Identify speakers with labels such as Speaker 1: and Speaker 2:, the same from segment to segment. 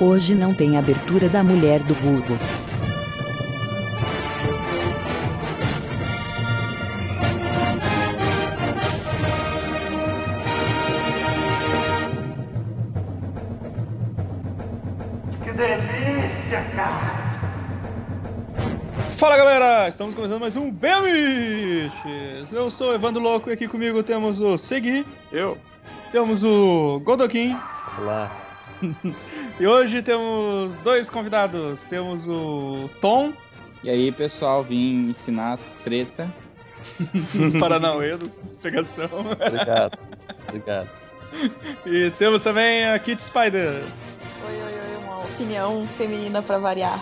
Speaker 1: Hoje não tem abertura da mulher do Google.
Speaker 2: Que delícia, cara!
Speaker 3: Fala galera, estamos começando mais um Bemiches! Eu sou o Evandro Louco e aqui comigo temos o Segui,
Speaker 4: Eu?
Speaker 3: temos o Godokin
Speaker 4: Olá.
Speaker 3: E hoje temos dois convidados. Temos o Tom,
Speaker 5: E aí, pessoal, vim ensinar as treta.
Speaker 3: dos Paranauê, do Pegação,
Speaker 4: Obrigado. Obrigado.
Speaker 3: e temos também a Kit Spider.
Speaker 6: Oi, oi, oi, uma opinião feminina pra variar.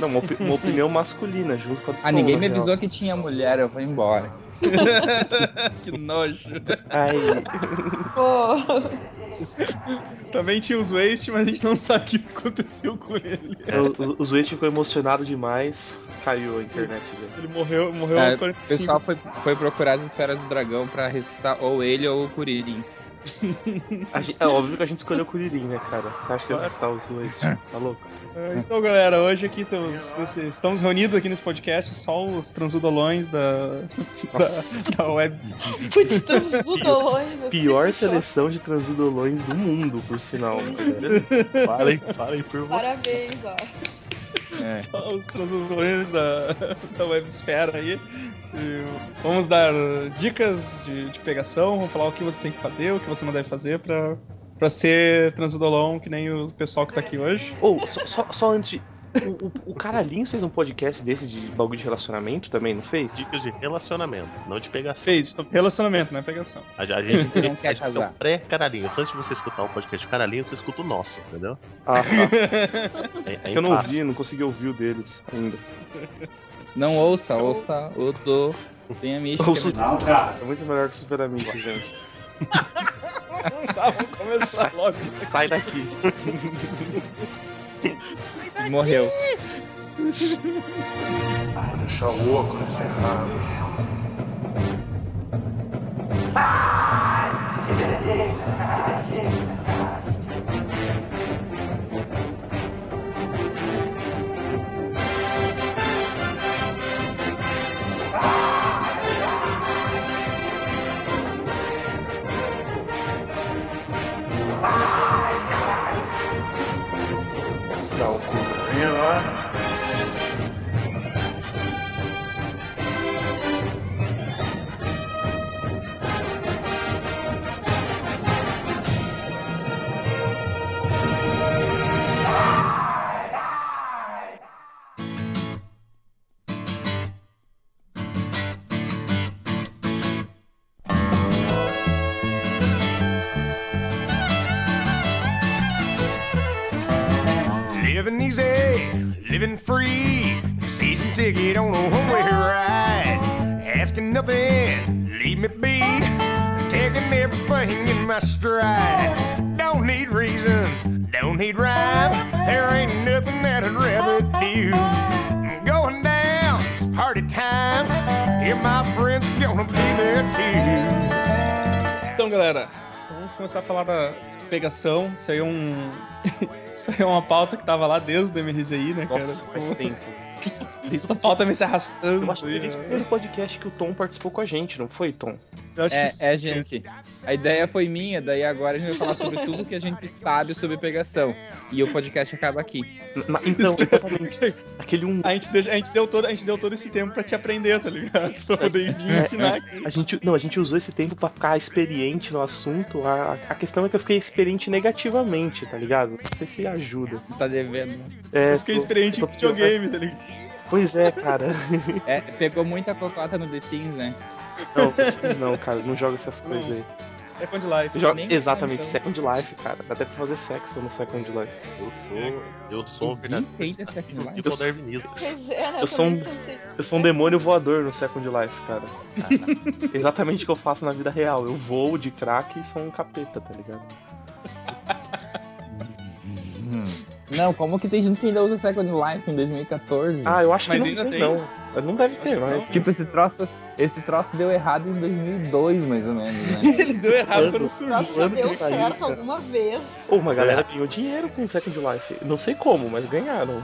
Speaker 4: Não, uma, opi- uma opinião masculina junto com a
Speaker 5: Ah, ninguém me avisou que tinha mulher, eu vou embora.
Speaker 3: que nojo.
Speaker 4: Ai,
Speaker 6: Pô,
Speaker 3: Também tinha os Waste, mas a gente não sabe o que aconteceu com ele.
Speaker 4: o, o, o Zweit ficou emocionado demais, caiu a internet dele.
Speaker 3: Ele morreu, morreu
Speaker 5: É,
Speaker 3: aos
Speaker 5: o
Speaker 3: 45.
Speaker 5: pessoal foi, foi procurar as esferas do dragão pra ressuscitar ou ele ou o Kuririn.
Speaker 4: A gente- é óbvio que a gente escolheu o Kuririn, né, cara? Você acha que ia assustar os Zweit? Tá louco?
Speaker 3: É, Então, galera, hoje aqui estamos, estamos reunidos aqui nesse podcast, só os transudolões da, da, da web.
Speaker 6: os dolões.
Speaker 4: pior seleção de transudolões do mundo, por sinal. né?
Speaker 7: Falem, falem por você.
Speaker 6: Parabéns, ó.
Speaker 5: É.
Speaker 3: Só os transudolões da, da websfera aí. E vamos dar dicas de, de pegação, vamos falar o que você tem que fazer, o que você não deve fazer pra, pra ser transudolão, que nem o pessoal que tá aqui hoje.
Speaker 4: Ou, só, só, só antes O, o, o Caralhinhos fez um podcast desse de bagulho de relacionamento também, não fez?
Speaker 7: Dicas de relacionamento, não de pegação.
Speaker 3: Fez, relacionamento, não é pegação.
Speaker 7: A, a gente tem
Speaker 5: Não quer
Speaker 7: a gente tem
Speaker 5: casar.
Speaker 7: um pré-caralhinhos. Antes de você escutar o podcast do Caralhinhos, você escuta o nosso, entendeu?
Speaker 4: Ah, tá.
Speaker 7: É, é
Speaker 4: Eu não ouvi, não consegui ouvir o deles ainda.
Speaker 5: Não ouça, ouça o do. Tem a mística.
Speaker 4: Ouça-?
Speaker 2: Não, cara.
Speaker 4: É muito melhor que o Super Amigo, gente.
Speaker 3: Tá, vamos começar logo.
Speaker 4: Sai daqui.
Speaker 5: Morreu.
Speaker 3: galera, vamos começar a falar da pegação. Isso aí é um. Isso aí é uma pauta que tava lá desde o MRZI, né, cara?
Speaker 4: Nossa, faz tempo. Desde o...
Speaker 3: pauta vem se arrastando.
Speaker 4: Eu acho que desde o
Speaker 3: né?
Speaker 4: primeiro podcast que o Tom participou com a gente, não foi, Tom?
Speaker 3: Eu acho
Speaker 5: É,
Speaker 3: que-
Speaker 5: é, gente. A ideia foi minha, daí agora a gente vai falar sobre tudo que a gente sabe sobre pegação. E o podcast acaba aqui.
Speaker 4: Na- Então, exatamente. Aquele um.
Speaker 3: A gente, deixa- a, gente deu todo, a gente deu todo esse tempo pra te aprender, tá ligado? Pra poder vir ensinar
Speaker 4: é.
Speaker 3: aqui.
Speaker 4: A gente, não, a gente usou esse tempo pra ficar experiente no assunto. A, a questão é que eu fiquei experiente negativamente, tá ligado? Não sei se ajuda.
Speaker 5: Tá devendo.
Speaker 4: É,
Speaker 3: Eu fiquei
Speaker 4: tô-
Speaker 3: experiente em
Speaker 4: tô-
Speaker 3: videogame, tá ligado?
Speaker 4: Pois é, cara.
Speaker 5: É, pegou muita cocota no The Sims, né?
Speaker 4: Não, vocês não, cara. Não joga essas coisas aí.
Speaker 3: Second Life.
Speaker 4: Joga,
Speaker 5: Nem
Speaker 4: exatamente,
Speaker 5: então.
Speaker 4: Second Life, cara. Dá até pra fazer sexo no Second Life.
Speaker 7: Eu sou. Eu sou um
Speaker 5: Existe Second Life?
Speaker 6: é, né?
Speaker 4: Eu sou um-. Eu sou um demônio voador no Second Life, cara. Exatamente o que eu faço na vida real. Eu voo de crack e sou um capeta, tá ligado?
Speaker 5: Não, como que tem gente que ainda usa Second Life em 2014?
Speaker 4: Ah, eu acho
Speaker 3: Mas
Speaker 4: que não
Speaker 3: ainda
Speaker 4: tem,
Speaker 3: tem.
Speaker 4: não. Não deve ter mais.
Speaker 3: não.
Speaker 5: Tipo, esse troço, esse troço deu errado em 2002, mais ou menos, né?
Speaker 3: Ele deu errado quando surgiu.
Speaker 6: Nossa, já deu
Speaker 4: saiu,
Speaker 6: certo
Speaker 4: cara?
Speaker 6: alguma vez.
Speaker 4: Pô, uma galera ganhou dinheiro com o Second Life. Não sei como, mas ganharam.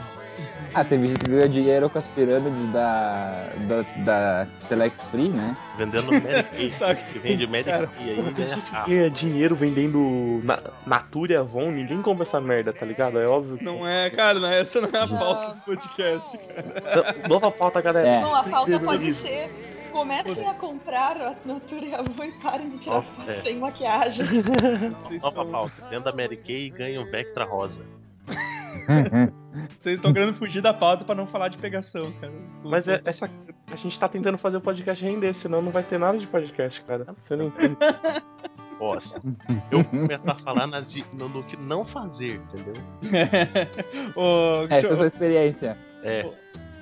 Speaker 5: Ah, teve gente que ganhou dinheiro com as pirâmides da, da, da Telex Free, né?
Speaker 7: Vendendo Mary Kay.
Speaker 3: Sabe?
Speaker 7: que vende Kay aí e
Speaker 4: tem
Speaker 7: ganha
Speaker 4: gente que
Speaker 7: carro.
Speaker 4: ganha dinheiro vendendo na, Natura e Avon, ninguém compra essa merda, tá ligado? É óbvio. que-
Speaker 3: Não é, cara, não, essa não é a pauta do podcast, cara.
Speaker 4: Não, Nova pauta, galera.
Speaker 5: É.
Speaker 6: Não, a pauta pode ser. Comecem a comprar a Natura e Avon e parem de tirar
Speaker 7: Ó,
Speaker 6: foto
Speaker 7: é.
Speaker 6: sem maquiagem.
Speaker 7: Nova pauta. Dentro da Mary Kay e ganha um Vectra rosa.
Speaker 3: vocês estão querendo fugir da pauta pra não falar de pegação, cara.
Speaker 4: Mas é, essa, a gente tá tentando fazer o podcast render, senão não vai ter nada de podcast, cara. Você não entende.
Speaker 7: Nossa. Eu vou começar a falar nas de- no, no que não fazer, entendeu?
Speaker 3: Ô,
Speaker 5: Essa é a sua experiência.
Speaker 7: É.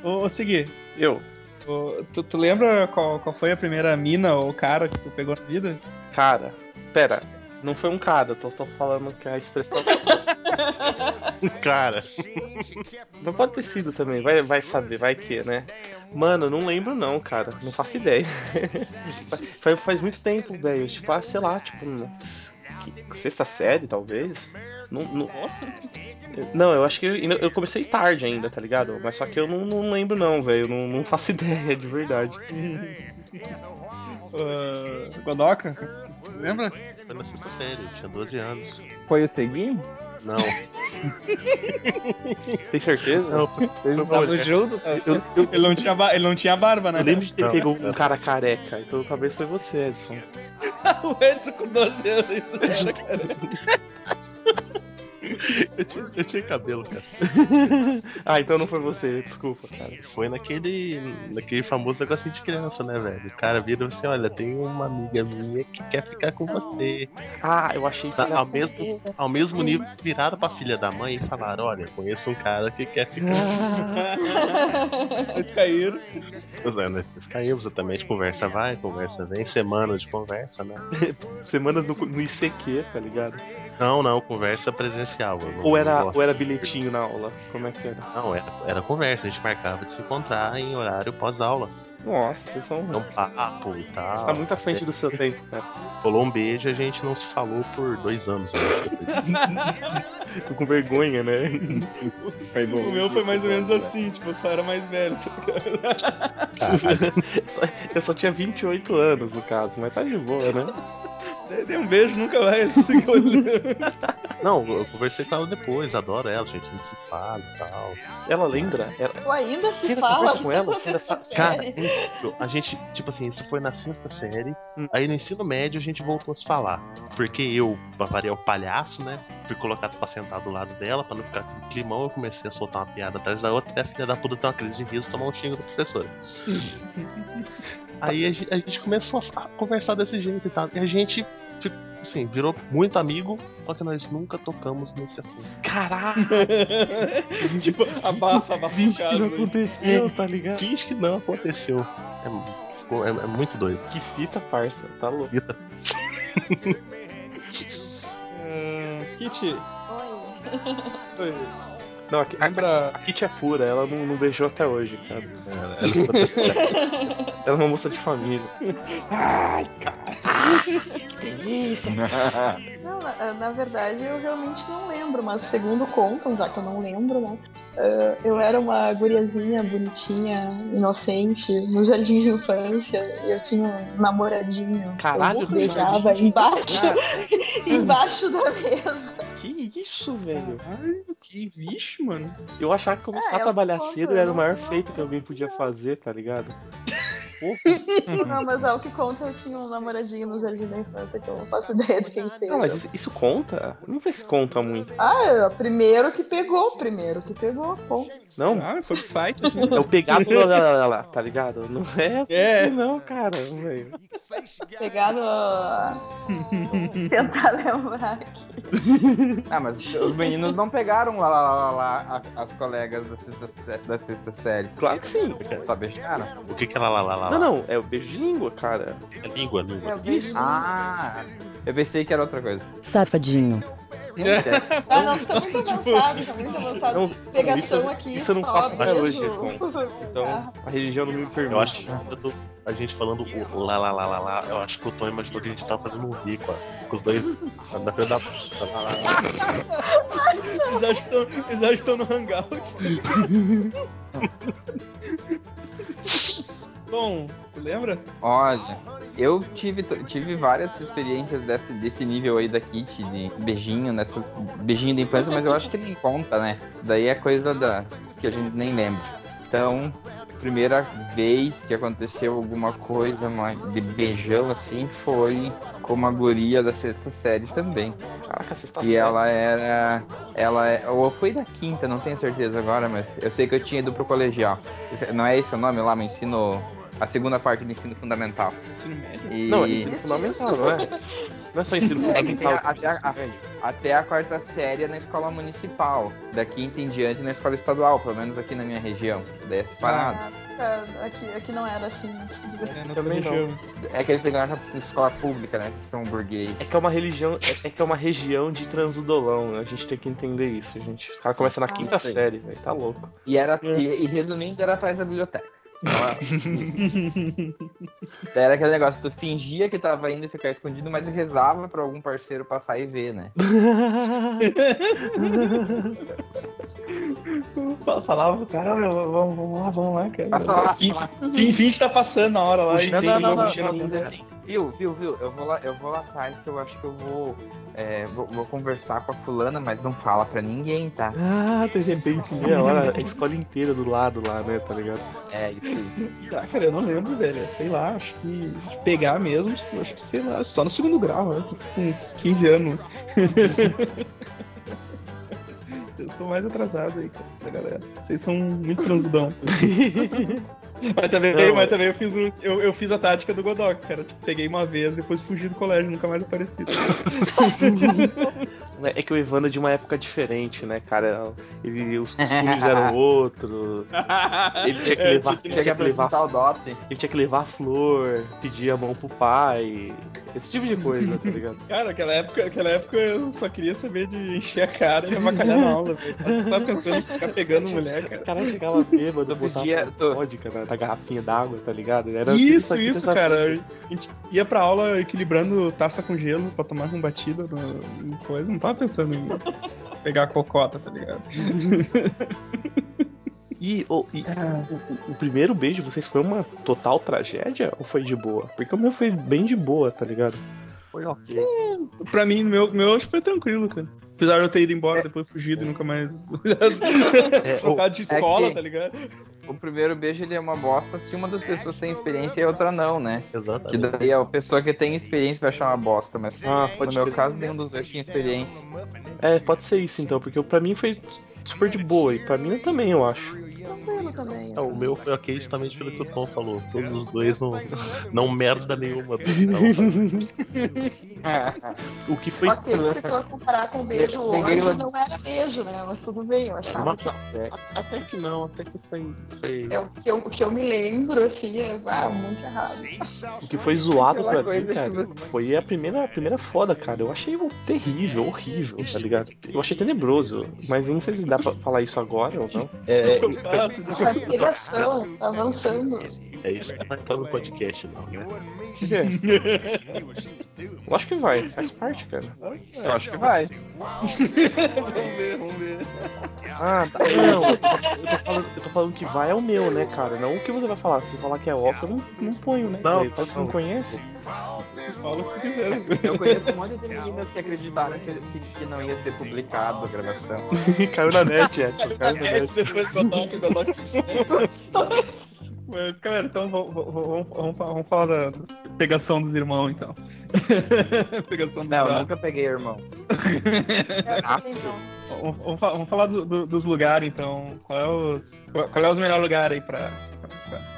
Speaker 3: ô, ô, Segui,
Speaker 4: Eu,
Speaker 3: ô, tu, tu lembra qual, qual foi a primeira mina ou cara que tu pegou na vida?
Speaker 4: cara, pera. Não foi um cara, eu tô, tô falando que a expressão.
Speaker 7: Cara,
Speaker 4: Não pode ter sido também, vai, vai saber, vai que, né? Mano, eu não lembro não, cara. Não faço ideia. faz, faz muito tempo, velho. Tipo, ah, sei lá, tipo, sexta série, talvez. Não, não,
Speaker 3: Nossa.
Speaker 4: não, eu acho que eu, eu comecei tarde ainda, tá ligado? Mas só que eu não, não lembro não, velho. Não, não faço ideia, de verdade.
Speaker 3: Uh, Godoka? Lembra?
Speaker 7: Foi na sexta série, eu tinha 12 anos.
Speaker 5: Foi o Segui?
Speaker 7: Não,
Speaker 4: Tem certeza?
Speaker 7: não,
Speaker 5: Vocês estavam juntos?
Speaker 4: Eu, eu,
Speaker 3: Ele não tinha, ele não tinha barba, né?
Speaker 4: eu lembro de ter pego um cara careca, então talvez foi você, Edson.
Speaker 3: o Edson com 12 anos. era, cara.
Speaker 7: Eu tinha, eu tinha cabelo, cara.
Speaker 4: ah, então não foi você, desculpa, cara.
Speaker 7: Foi naquele, naquele famoso negocinho de criança, né, velho? O cara vira assim, olha, tem uma amiga minha que quer ficar com você.
Speaker 4: Ah, eu achei que
Speaker 7: Tá,
Speaker 4: era
Speaker 7: ao, mesmo, ao mesmo nível, viraram pra filha da mãe e falaram, olha, conheço um cara que quer ficar
Speaker 3: Eles caíram.
Speaker 7: Pois é, nós caímos exatamente, conversa vai, conversa vem, semana de conversa, né?
Speaker 4: semanas no, no ICQ, tá ligado?
Speaker 7: Não, não, conversa presencial. Eu não-
Speaker 4: Ou era, ou era bilhetinho na aula? Como é que era?
Speaker 7: Não, era, era conversa, a gente marcava de se encontrar em horário pós-aula.
Speaker 4: Nossa, vocês são.
Speaker 7: É um papo e tal.
Speaker 4: Você tá muito à frente do seu tempo, cara.
Speaker 7: Rolou um beijo e a gente não se falou por dois anos. né?
Speaker 4: Tô com vergonha, né?
Speaker 3: O meu foi mais ou menos assim, tipo, eu só era mais velho. tá ligado?
Speaker 4: Eu só tinha 28 anos, no caso, mas tá de boa, né?
Speaker 3: Dei- um beijo, nunca mais.
Speaker 7: Não, eu conversei com ela depois, adoro ela, gente, a gente se fala e tal.
Speaker 4: Ela lembra? Ela...
Speaker 6: Tu ainda se fala.
Speaker 4: conversa com ela? Você ainda sabe?
Speaker 7: Cara, a gente, tipo assim, isso foi na sexta série.
Speaker 4: Hum.
Speaker 7: Aí no ensino médio a gente voltou a se falar. Porque eu, pra variar o palhaço, né? Fui colocado pra sentar do lado dela, pra não ficar com climão. Eu comecei a soltar uma piada atrás da outra, até a filha da puta ter uma crise de riso e tomar um xingo da professora. Aí a gente, a gente começou a conversar desse jeito e tal. E a gente, assim, virou muito amigo, só que nós nunca tocamos nesse assunto.
Speaker 4: Caralho!
Speaker 3: tipo, abafa, abafa
Speaker 4: Finge que não
Speaker 3: aí.
Speaker 4: aconteceu, tá ligado?
Speaker 7: Finge que não aconteceu. É, ficou- é- é muito doido.
Speaker 4: Que fita, parça. Tá louco.
Speaker 3: Ah, Kitty,
Speaker 6: Oi.
Speaker 3: oi,
Speaker 4: Não, a, a,
Speaker 3: lembra.
Speaker 4: a Kitty é pura, ela não, não beijou até hoje, cara.
Speaker 7: Ela- ela ficou testando.
Speaker 4: Ela é uma moça de família.
Speaker 3: Ai, cara.
Speaker 4: Que delícia!
Speaker 6: Não, na, na verdade eu realmente não lembro, mas segundo contam, já que eu não lembro, né? eh, eu era uma guriazinha bonitinha, inocente, no jardim de infância, e eu tinha um namoradinho.
Speaker 4: Caralho,
Speaker 6: eu beijava embaixo, embaixo da mesa.
Speaker 4: Que isso, velho?
Speaker 3: Ai, que bicho, mano.
Speaker 4: Eu achava que começar
Speaker 6: É,
Speaker 4: a trabalhar
Speaker 6: concordo,
Speaker 4: cedo era o maior
Speaker 6: não-
Speaker 4: feito que alguém podia fazer, tá ligado?
Speaker 6: Não, mas ao que conta, eu tinha um namoradinho no jardim da infância, que eu não faço ideia de quem seja.
Speaker 4: Não, mas isso, isso conta? Não sei se conta muito.
Speaker 6: Ah, é o primeiro que pegou, primeiro que pegou, bom.
Speaker 4: Não?
Speaker 3: Ah, foi fight. Assim.
Speaker 4: É o pegado lá, lá, lá, lá, tá ligado? Não é assim,
Speaker 3: É.
Speaker 4: não, cara. velho.
Speaker 6: Pegar no. Tentar lembrar.
Speaker 5: Ah, mas os meninos não pegaram lá, lá, lá, lá, as colegas da sexta, da sexta série.
Speaker 4: Claro que sim.
Speaker 5: Só beijaram?
Speaker 7: O que que ela lá, lá, lá?
Speaker 4: Não, não, é o beijo de língua, cara.
Speaker 7: É língua, língua.
Speaker 6: Eu vejo.
Speaker 5: Ah, eu pensei que era outra coisa.
Speaker 1: Safadinho.
Speaker 6: Ah, não, tá muito
Speaker 3: Tipo,
Speaker 6: avançado, tá muito avançado.
Speaker 4: Não,
Speaker 6: Pegação
Speaker 4: isso,
Speaker 6: aqui.
Speaker 4: isso eu não faço
Speaker 6: beijo.
Speaker 4: hoje. Então,
Speaker 6: Ah,
Speaker 4: a religião não me permite.
Speaker 7: Eu acho que quando a gente falando o lá, lá, lá, lá, lá, eu acho que o Tom imaginou que a gente tava fazendo um rico, ó. Com os dois na frente da. lá, lá, lá.
Speaker 3: Eles acham que estão- no hangout. Bom, tu lembra?
Speaker 5: Olha, eu tive, tive várias experiências desse, desse nível aí da Kit, de beijinho, nessas beijinho da infância, mas eu acho que nem conta, né? Isso daí é coisa da que a gente nem lembra. Então, primeira vez que aconteceu alguma coisa de beijão assim foi com uma guria da sexta série também.
Speaker 4: Caraca, está
Speaker 5: E ela era. Ela é, ou foi da quinta, não tenho certeza agora, mas eu sei que eu tinha ido pro colegial. Não é esse o nome lá, meu ensino. A segunda parte do ensino fundamental.
Speaker 3: Ensino médio?
Speaker 5: E
Speaker 4: Não, ensino fundamental, não é? Não é só ensino
Speaker 5: É que tem
Speaker 4: fundamental.
Speaker 5: a- até, a, até a quarta série é na escola municipal. Da quinta em diante na escola estadual, pelo menos aqui na minha região. Daí é separado.
Speaker 6: ah, aqui, aqui não era assim.
Speaker 3: É, na
Speaker 4: Também
Speaker 3: tua
Speaker 4: não.
Speaker 5: É que eles têm na escola pública, né? Que são burguês.
Speaker 4: É que é uma religião, é, é que é uma região de transudolão, né? A gente tem que entender isso, gente. Os caras começam na quinta
Speaker 5: sei.
Speaker 4: série, velho. Tá louco.
Speaker 5: E, era, e, e resumindo, era atrás da biblioteca. Era aquele negócio, tu fingia que tava indo ficar escondido, mas rezava pra algum parceiro passar e ver, né?
Speaker 3: Fa- Falava pro cara, "Olha, vamos, lá, vamos lá, cara.
Speaker 5: Lá.
Speaker 3: Finge que tá passando na hora lá.
Speaker 4: Puxa,
Speaker 3: e
Speaker 5: Não,
Speaker 3: tem
Speaker 5: não, não,
Speaker 3: uma
Speaker 5: não,
Speaker 3: mochila
Speaker 5: não,
Speaker 3: na-
Speaker 5: não. Viu, viu, viu? Eu vou lá, eu vou lá atrás que eu acho que eu vou, é, vou, vou conversar com a fulana, mas não fala pra ninguém, tá?
Speaker 4: Ah, de repente, meia hora, a escola inteira do lado lá, né? Tá ligado?
Speaker 5: É, isso aí.
Speaker 3: Ah, cara, eu não lembro, velho. Sei lá, acho que de pegar mesmo, acho que sei lá, só no segundo grau, né? com 15 anos. Eu sou mais atrasado aí, cara, da galera. Vocês são muito transudão. mas, também,
Speaker 4: Não,
Speaker 3: mas também eu fiz, o- eu, eu fiz a tática do Godok, cara. Tipo, peguei uma vez, depois fugi do colégio, nunca mais apareci.
Speaker 4: É que o Evandro é de uma época diferente, né, cara? Ele, os costumes eram outros. Ele tinha que
Speaker 3: É,
Speaker 4: levar,
Speaker 3: tinha que-
Speaker 4: ele tinha que levar,
Speaker 5: apresentar o dote.
Speaker 4: ele tinha que levar flor, pedir a mão pro pai. Esse tipo de coisa, tá ligado?
Speaker 3: Cara, aquela época, aquela época eu só queria saber de encher a cara e avacalhar na aula, velho. Tava pensando em ficar pegando mulher,
Speaker 4: O
Speaker 3: cara.
Speaker 4: cara chegava bêbado, botava
Speaker 5: podia- tu-
Speaker 4: vodka na, na garrafinha d'água, tá ligado? Era
Speaker 3: Isso,
Speaker 4: tudo aqui
Speaker 3: isso,
Speaker 4: dessa-
Speaker 3: cara. A gente ia pra aula equilibrando taça com gelo pra tomar com batida no, em coisa. Não tava pensando em pegar a cocota, tá ligado?
Speaker 4: E, ô, e o, o- o primeiro beijo de vocês foi uma total tragédia ou foi de boa? Porque o meu foi bem de boa, tá ligado?
Speaker 7: Foi ok.
Speaker 3: Pra mim, meu, meu acho que foi tranquilo, cara. Apesar de eu ter ido embora, depois fugido e nunca mais.
Speaker 7: É,
Speaker 3: trocado de escola,
Speaker 5: que-
Speaker 3: tá ligado?
Speaker 5: O primeiro beijo ele é uma bosta se uma das pessoas tem experiência e a outra não, né? Que
Speaker 7: Exatamente.
Speaker 5: daí a pessoa que tem experiência vai achar uma bosta, mas
Speaker 4: Ah,
Speaker 5: no meu
Speaker 4: ser.
Speaker 5: caso nenhum dos dois tinha experiência.
Speaker 4: É, pode ser isso então, porque pra mim foi super de boa e pra mim também, eu acho.
Speaker 6: Tranquilo também.
Speaker 7: É, o meu foi ok justamente pelo que o Tom falou. Todos os dois não, não merda nenhuma.
Speaker 4: O que foi.
Speaker 6: Ok, se for comparar com beijo hoje, não era beijo, né? Mas tudo bem, eu achava.
Speaker 7: mas, até que não, até que foi. foi...
Speaker 6: É o que eu, o que eu me lembro, assim, é ah, muito errado.
Speaker 4: O que foi zoado pra mim, cara,
Speaker 5: você-
Speaker 4: foi a primeira, a primeira foda, cara. Eu achei terrível, horrível, tá ligado? Eu achei tenebroso. Mas eu não sei se dá pra falar isso agora ou não.
Speaker 5: É,
Speaker 6: Tá avançando.
Speaker 7: É isso que vai estar no podcast, não, né?
Speaker 4: O que? Eu acho que vai, faz parte, cara.
Speaker 5: eu acho que vai.
Speaker 3: vamos ver, vamos ver.
Speaker 4: Ah, tá. Não, eu tô, falando, eu tô falando que vai é o meu, né, cara? Não o que você vai falar. Se você falar que é off, eu não, não ponho, né?
Speaker 7: Não,
Speaker 4: Daí, Você não
Speaker 7: não.
Speaker 4: conhece?
Speaker 3: Fala o que quiser.
Speaker 5: Eu conheço um monte de meninas que acreditaram que, que, que não ia ser publicado a gravação.
Speaker 4: caiu na net, é. Caiu na net.
Speaker 3: depois. Mas, Galera, então vamos, vamos, vamos, falar da pegação dos irmãos, então. pegação dos
Speaker 5: Não, eu
Speaker 3: irmãos.
Speaker 5: nunca peguei irmão.
Speaker 3: Vamos, vamos fa- vamos falar do- do- dos lugares, então. Qual é, o, qual, qual é os melhores lugares aí pra,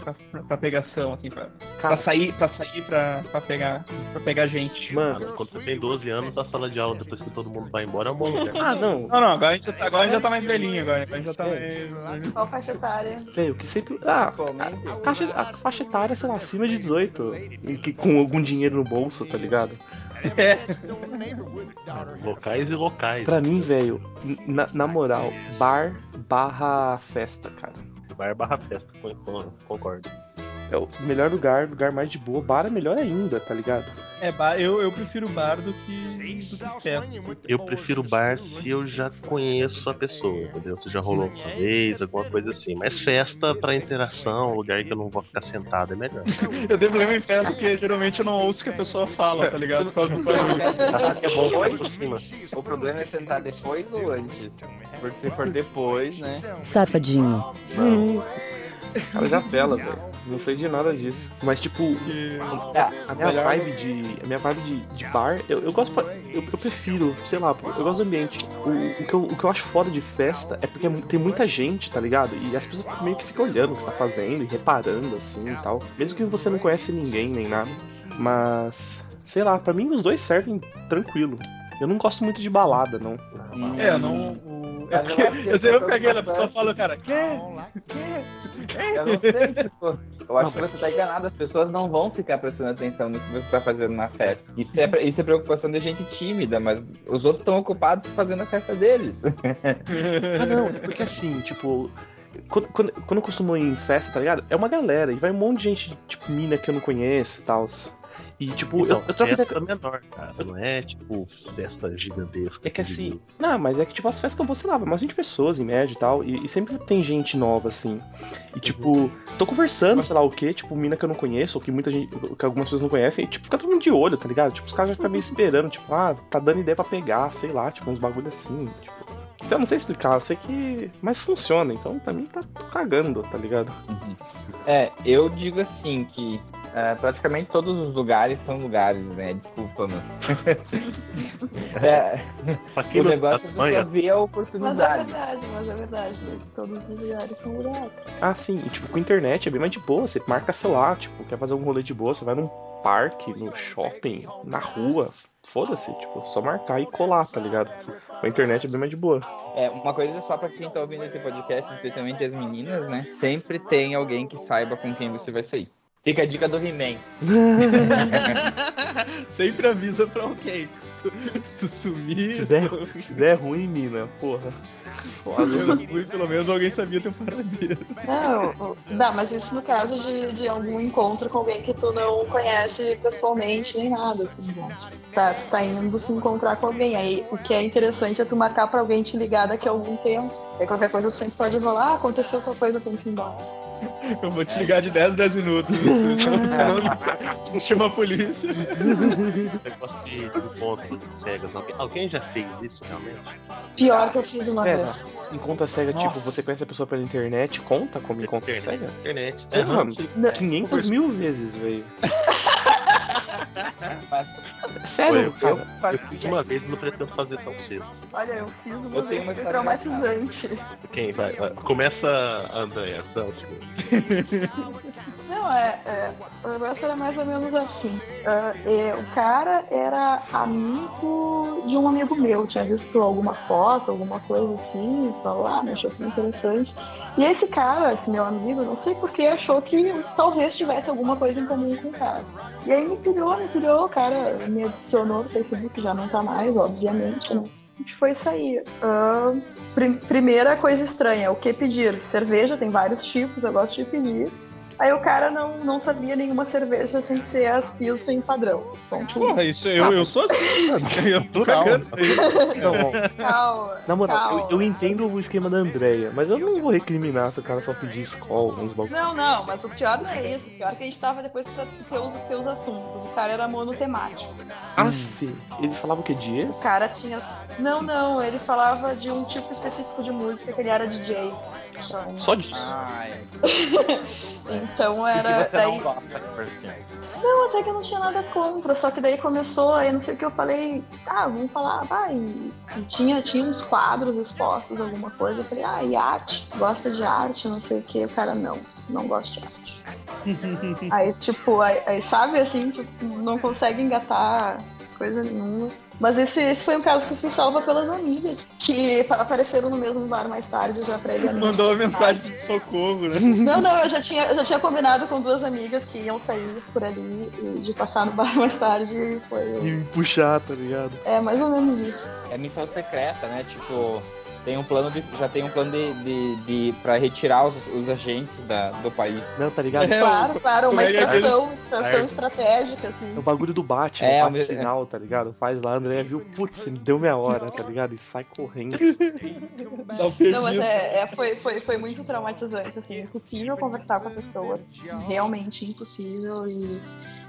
Speaker 3: pra, pra, pra pegação, assim, pra, pra
Speaker 4: Cara,
Speaker 3: sair, pra sair pra, pra, pegar, pra pegar gente?
Speaker 4: mano.
Speaker 7: Quando você tem 12 anos, a sala de aula, depois que todo mundo vai embora, é um bom lugar.
Speaker 4: Ah, não.
Speaker 3: Não, não, agora a gente, tá- agora a gente já tá mais velhinho, agora. Agora a gente já tá mais...
Speaker 6: Qual faixa etária?
Speaker 4: Velho, que sempre. Ah, a, a, caixa, a faixa etária, sei lá, acima de 18. e que, com algum dinheiro no bolso, tá ligado?
Speaker 3: É.
Speaker 7: Locais e locais.
Speaker 4: Pra mim, velho, na, na moral, bar barra festa, cara.
Speaker 7: Bar barra festa, con- con- concordo.
Speaker 4: É o melhor lugar, lugar mais de boa. Bar é melhor ainda, tá ligado?
Speaker 3: É, bar, eu, eu prefiro bar do que, do que festa.
Speaker 7: Eu prefiro bar se eu já conheço a pessoa, entendeu? Se já rolou uma vez, alguma coisa assim. Mas festa pra interação, lugar que eu não vou ficar sentado é melhor.
Speaker 3: Eu tenho problema em festa porque geralmente eu não ouço o que a pessoa fala, tá ligado? Por causa do barulho.
Speaker 7: Assim é bom por cima.
Speaker 5: O problema é sentar depois ou antes? Porque se for depois, né?
Speaker 1: Safadinho.
Speaker 4: Esse cara já pela, velho. Não sei de nada disso. Mas, tipo,
Speaker 3: E-
Speaker 4: a minha vibe de. A minha vibe de, de bar, eu, eu gosto. Eu, eu prefiro, sei lá, eu gosto do ambiente. O, o, que eu, o que eu acho foda de festa é porque tem muita gente, tá ligado? E as pessoas meio que ficam olhando o que você tá fazendo e reparando assim e tal. Mesmo que você não conhece ninguém nem nada. Mas. Sei lá, pra mim os dois servem tranquilo. Eu não gosto muito de balada, não. E-
Speaker 3: É, eu não. o- É
Speaker 5: eu
Speaker 3: porque
Speaker 5: que
Speaker 3: eu sempre
Speaker 5: as
Speaker 3: peguei, a
Speaker 5: pessoas
Speaker 3: pessoa fala, cara, quê?
Speaker 5: Eu não sei, tipo, eu acho que você tá enganado, as pessoas não vão ficar prestando atenção no que você tá fazendo na festa. Isso é, isso é preocupação de gente tímida, mas os outros estão ocupados fazendo a festa deles.
Speaker 4: Ah, não, é porque assim, tipo. Quando, quando, quando eu costumo ir em festa, tá ligado? É uma galera, e vai um monte de gente, tipo, mina que eu não conheço e tal. E, tipo, eu,
Speaker 7: Então,
Speaker 4: eu troco ideia.
Speaker 7: menor, cara. Não é tipo festa gigantesca.
Speaker 4: É que assim. Não, mas é que, tipo, as festas que eu vou, sei lá, umas 20 pessoas em média e tal. E, e sempre tem gente nova, assim. E, tipo, tô conversando, sei lá o quê, tipo, mina que eu não conheço, ou que muita gente. que algumas pessoas não conhecem, e, tipo, fica todo mundo de olho, tá ligado? Tipo, os caras já ficam meio esperando, tipo, ah, tá dando ideia pra pegar, sei lá, tipo, uns bagulho assim, tipo. Eu não sei explicar, eu sei que. Mas funciona, então pra mim tá tô cagando, tá ligado?
Speaker 5: É, eu digo assim que é, praticamente todos os lugares são lugares, né? Desculpa, mano. é, o negócio
Speaker 7: tá
Speaker 5: é só ver a
Speaker 6: Mas é
Speaker 5: oportunidade.
Speaker 6: verdade, mas é verdade. né? Todos os lugares são lugares.
Speaker 4: Ah, sim, e tipo, com internet é bem mais de boa. Você marca, sei lá, tipo, quer fazer algum rolê de boa, você vai num parque, no shopping, na rua. Foda-se, tipo, só marcar e colar, tá ligado? A internet é bem mais de boa.
Speaker 5: É, uma coisa só pra quem tá ouvindo esse podcast, especialmente as meninas, né? Sempre tem alguém que saiba com quem você vai sair. Fica a dica do He-Man.
Speaker 3: Sempre avisa pra alguém. Se tu, tu sumir,
Speaker 4: Se der, se der ruim, mina, porra.
Speaker 3: Foda, eu fui, pelo menos alguém sabia teu paradeiro.
Speaker 6: Não, não, mas isso no caso de, de algum encontro com alguém que tu não conhece pessoalmente nem nada, assim, né? Tá, tu tá indo se encontrar com alguém. Aí o que é interessante é tu marcar pra alguém te ligar daqui a algum tempo. Aí qualquer coisa tu sempre pode rolar, ah, aconteceu tal coisa, tem que ir embora.
Speaker 3: Eu vou te ligar de 10 em 10 minutos. Senão você não chama a polícia.
Speaker 7: negócio de encontro cegas. Alguém, já fez isso realmente?
Speaker 6: Pior que eu fiz uma
Speaker 4: Pera,
Speaker 6: vez.
Speaker 4: encontro cega, tipo,
Speaker 5: Nossa.
Speaker 4: você conhece a pessoa pela internet, conta como
Speaker 7: internet.
Speaker 4: cega?
Speaker 7: Internet. Sim.
Speaker 4: 500 mil vezes, velho. Sério,
Speaker 7: Foi,
Speaker 4: cara.
Speaker 7: Eu fiz uma vez e não pretendo fazer tão cedo.
Speaker 6: Olha, eu fiz uma
Speaker 5: Eu
Speaker 6: vez,
Speaker 5: tenho uma
Speaker 6: foi traumatizante.
Speaker 7: Quem vai? vai. Começa a Andréia. Não, tipo,
Speaker 6: Não, é, é, o negócio era mais ou menos assim. Ah, é, o cara era amigo de um amigo meu, tinha visto alguma foto, alguma coisa assim, falou, ah, me achou que interessante. E esse cara, esse meu amigo, não sei porquê, achou que talvez tivesse alguma coisa em comum com o cara. E aí me pilhou, me pilhou, o cara me adicionou no Facebook, já não tá mais, obviamente, né? A gente foi sair. Ah, prim- primeira coisa estranha, o que pedir? Cerveja, tem vários tipos, eu gosto de pedir. Aí o cara não, não sabia nenhuma cerveja sem ser as Pilsen padrão. Então,
Speaker 3: Porra, isso, eu, eu sou assim. Eu tô cagando.
Speaker 4: Não,
Speaker 6: calma.
Speaker 4: na moral, eu,
Speaker 6: calma.
Speaker 4: eu entendo o esquema da Andrea, mas eu não vou recriminar se o cara só pedir escola, uns bagulhos.
Speaker 6: Não, não, mas o pior não é isso. O pior é que a gente tava depois pra ter os teus assuntos. O cara era monotemático.
Speaker 4: Aff, ele falava o que? De
Speaker 6: O cara tinha. Não, não, ele falava de um tipo específico de música que ele era DJ. Então,
Speaker 4: Só disso.
Speaker 6: Então era.
Speaker 5: que você
Speaker 6: daí...
Speaker 5: não gosta, por exemplo?
Speaker 6: Não, até que eu não tinha nada contra, só que daí começou, aí não sei o que eu falei, ah, vamos falar, vai. E tinha, tinha uns quadros expostos, alguma coisa, eu falei, ah, e arte? Gosta de arte, não sei o que, o cara, não, não gosta de arte. aí, tipo, aí, aí, sabe assim, tipo, não consegue engatar coisa nenhuma. Mas esse, esse foi um caso que eu fui salva pelas amigas, que pa- apareceram no mesmo bar mais tarde, já previamente.
Speaker 3: Mandou uma mensagem de socorro, né?
Speaker 6: Não, não, eu já tinha, eu já tinha combinado com duas amigas que iam sair por ali e de passar no bar mais tarde e foi.
Speaker 4: E me puxar, tá ligado?
Speaker 6: É mais ou menos isso.
Speaker 5: É missão secreta, né? Tipo, tem um plano de. Já tem um plano de, de, de pra retirar os, os agentes da, do país.
Speaker 4: Não, tá ligado?
Speaker 3: É,
Speaker 6: Claro, claro, uma
Speaker 3: é é
Speaker 6: extração, extração
Speaker 7: Certo.
Speaker 6: estratégica, assim.
Speaker 4: É o bagulho do bate,
Speaker 5: É,
Speaker 4: é, bate sinal, tá ligado? Faz lá, André viu, putz, deu meia hora, tá ligado? E sai correndo.
Speaker 6: Não, mas é, é, foi, foi, foi muito traumatizante, assim, impossível conversar com a pessoa, realmente impossível e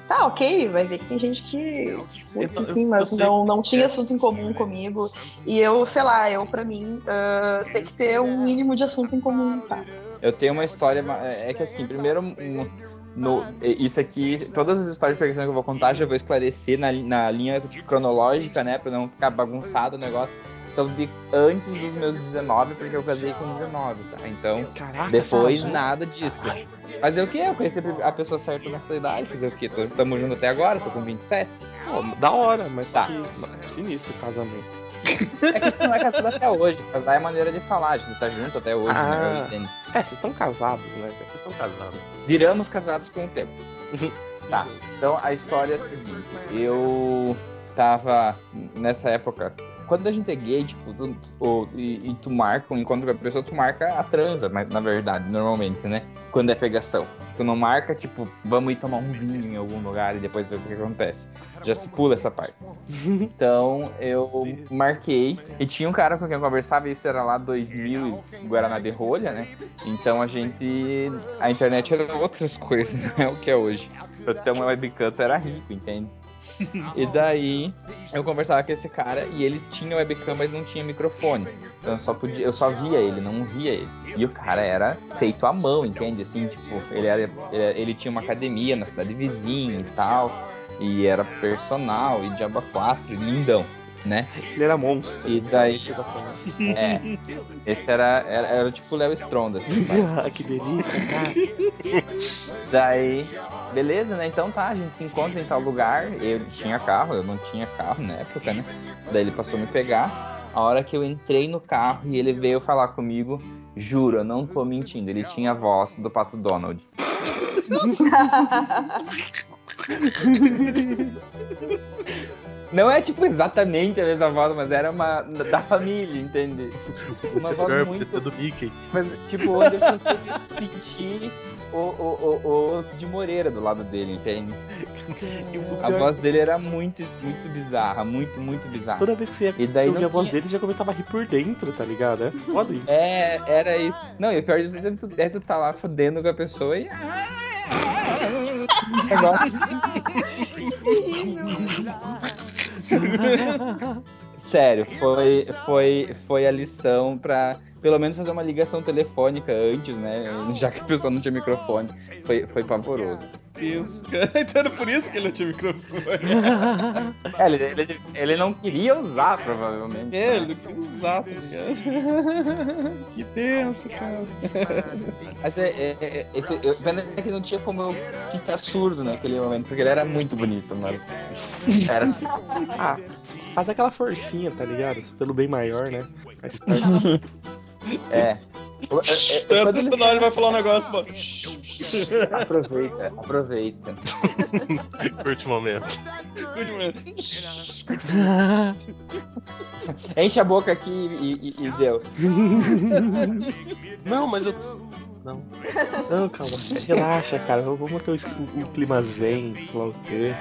Speaker 6: tá, ok, vai ver que tem gente que, enfim, mas não, não tinha assunto em comum comigo e eu, sei lá, eu pra mim ah, tem que ter um mínimo de assunto em comum, tá?
Speaker 5: Eu tenho uma história. ma- É que assim, primeiro. um- no, isso aqui, todas as histórias de pegação que eu vou contar, já vou esclarecer na, na linha cronológica, né? Pra não ficar bagunçado o negócio. São de antes dos meus 19, porque eu casei com 19, tá? Então,
Speaker 4: Caraca,
Speaker 5: depois nada disso. Fazer o quê? Eu conheci a pessoa certa nessa idade, fazer o quê? Tô, tamo junto até agora, tô com 27.
Speaker 4: Pô, da hora, mas
Speaker 5: Tá.
Speaker 4: que sinistro o casamento.
Speaker 5: É que você não é casado até hoje. Casar é maneira de falar, a gente tá junto até hoje,
Speaker 4: Ah.
Speaker 5: né? Eu entendo.
Speaker 4: É, vocês estão casados, né?
Speaker 7: Vocês estão casados.
Speaker 5: Viramos casados com o tempo. Tá, então a história é a seguinte. Eu tava nessa época. Quando a gente é gay, tipo, tu, e, e tu marca um encontro com a pessoa, tu marca a transa, mas na verdade, normalmente, né? Quando é pegação. Tu não marca, tipo, vamos ir tomar um vinho em algum lugar e depois ver o que acontece. Já se pula essa parte. Então eu marquei e tinha um cara com quem eu conversava, isso era lá 2000 em Guaraná de Rolha, né? Então a gente. A internet era outras coisas, não é o que é hoje. Pra uma webcam era rico, entende? E daí eu conversava com esse cara e ele tinha webcam, mas não tinha microfone. Então eu só podia, eu só via ele, não via ele. E o cara era feito à mão, entende? Assim, tipo, ele, era, ele, tinha uma academia na cidade vizinha e tal. E era personal e diaba 4, lindão, né?
Speaker 4: Ele era monstro.
Speaker 5: E daí,
Speaker 4: tá
Speaker 5: é, esse era, era, era tipo o Léo Stronda, assim, sabe?
Speaker 4: que delícia, cara.
Speaker 5: Daí, beleza, né? Então tá, a gente se encontra em tal lugar. Eu tinha carro, eu não tinha carro na época, né? Daí ele passou a me pegar. A hora que eu entrei no carro e ele veio falar comigo, juro, eu não tô mentindo, ele tinha a voz do Pato Donald. Não é tipo exatamente a mesma voz, mas era uma da família, entende? Uma
Speaker 7: Esse
Speaker 5: voz
Speaker 7: melhor
Speaker 5: muito
Speaker 7: ser do Mickey.
Speaker 5: mas, tipo, o Anderson se sentir o, o, o, o Cid Moreira do lado dele, entende?
Speaker 4: O
Speaker 5: A
Speaker 4: pior-
Speaker 5: voz dele era muito, muito bizarra, muito, muito bizarra.
Speaker 4: Toda vez que você ia
Speaker 5: E daí
Speaker 4: ouvia a voz
Speaker 5: tinha-
Speaker 4: dele, já começava a rir por dentro, tá ligado? É foda isso.
Speaker 5: É, era isso. Não, e o pior de tudo é tu, é tu tá lá fodendo com a pessoa e. Negócio. Sério, foi, foi, foi a lição pra pelo menos fazer uma ligação telefônica antes, né? Já que a pessoa não tinha microfone. Foi, foi pavoroso.
Speaker 3: Cara. Então era por isso que ele não tinha microfone.
Speaker 5: É, ele, ele, ele não queria usar, provavelmente.
Speaker 3: É, ele não queria usar, tá ligado? Que tenso, cara.
Speaker 5: Mas é, é, é, esse, eu, pena que não tinha como eu ficar surdo naquele momento, porque ele era muito bonito, mas. Era.
Speaker 4: Ah, faz aquela forcinha, tá ligado? Pelo bem maior, né? Parte.
Speaker 5: É. O- é, é,
Speaker 3: Tanto
Speaker 5: ele
Speaker 3: toda hora ele vai falar um negócio, mano.
Speaker 5: aproveita, aproveita.
Speaker 7: Curte o momento.
Speaker 3: Cuide, mano.
Speaker 5: Enche a boca aqui e, e- e deu.
Speaker 7: Não, mas eu. Não.
Speaker 4: Não, calma. Relaxa, cara. Vamos manter o, o clima zen, sei lá o quê.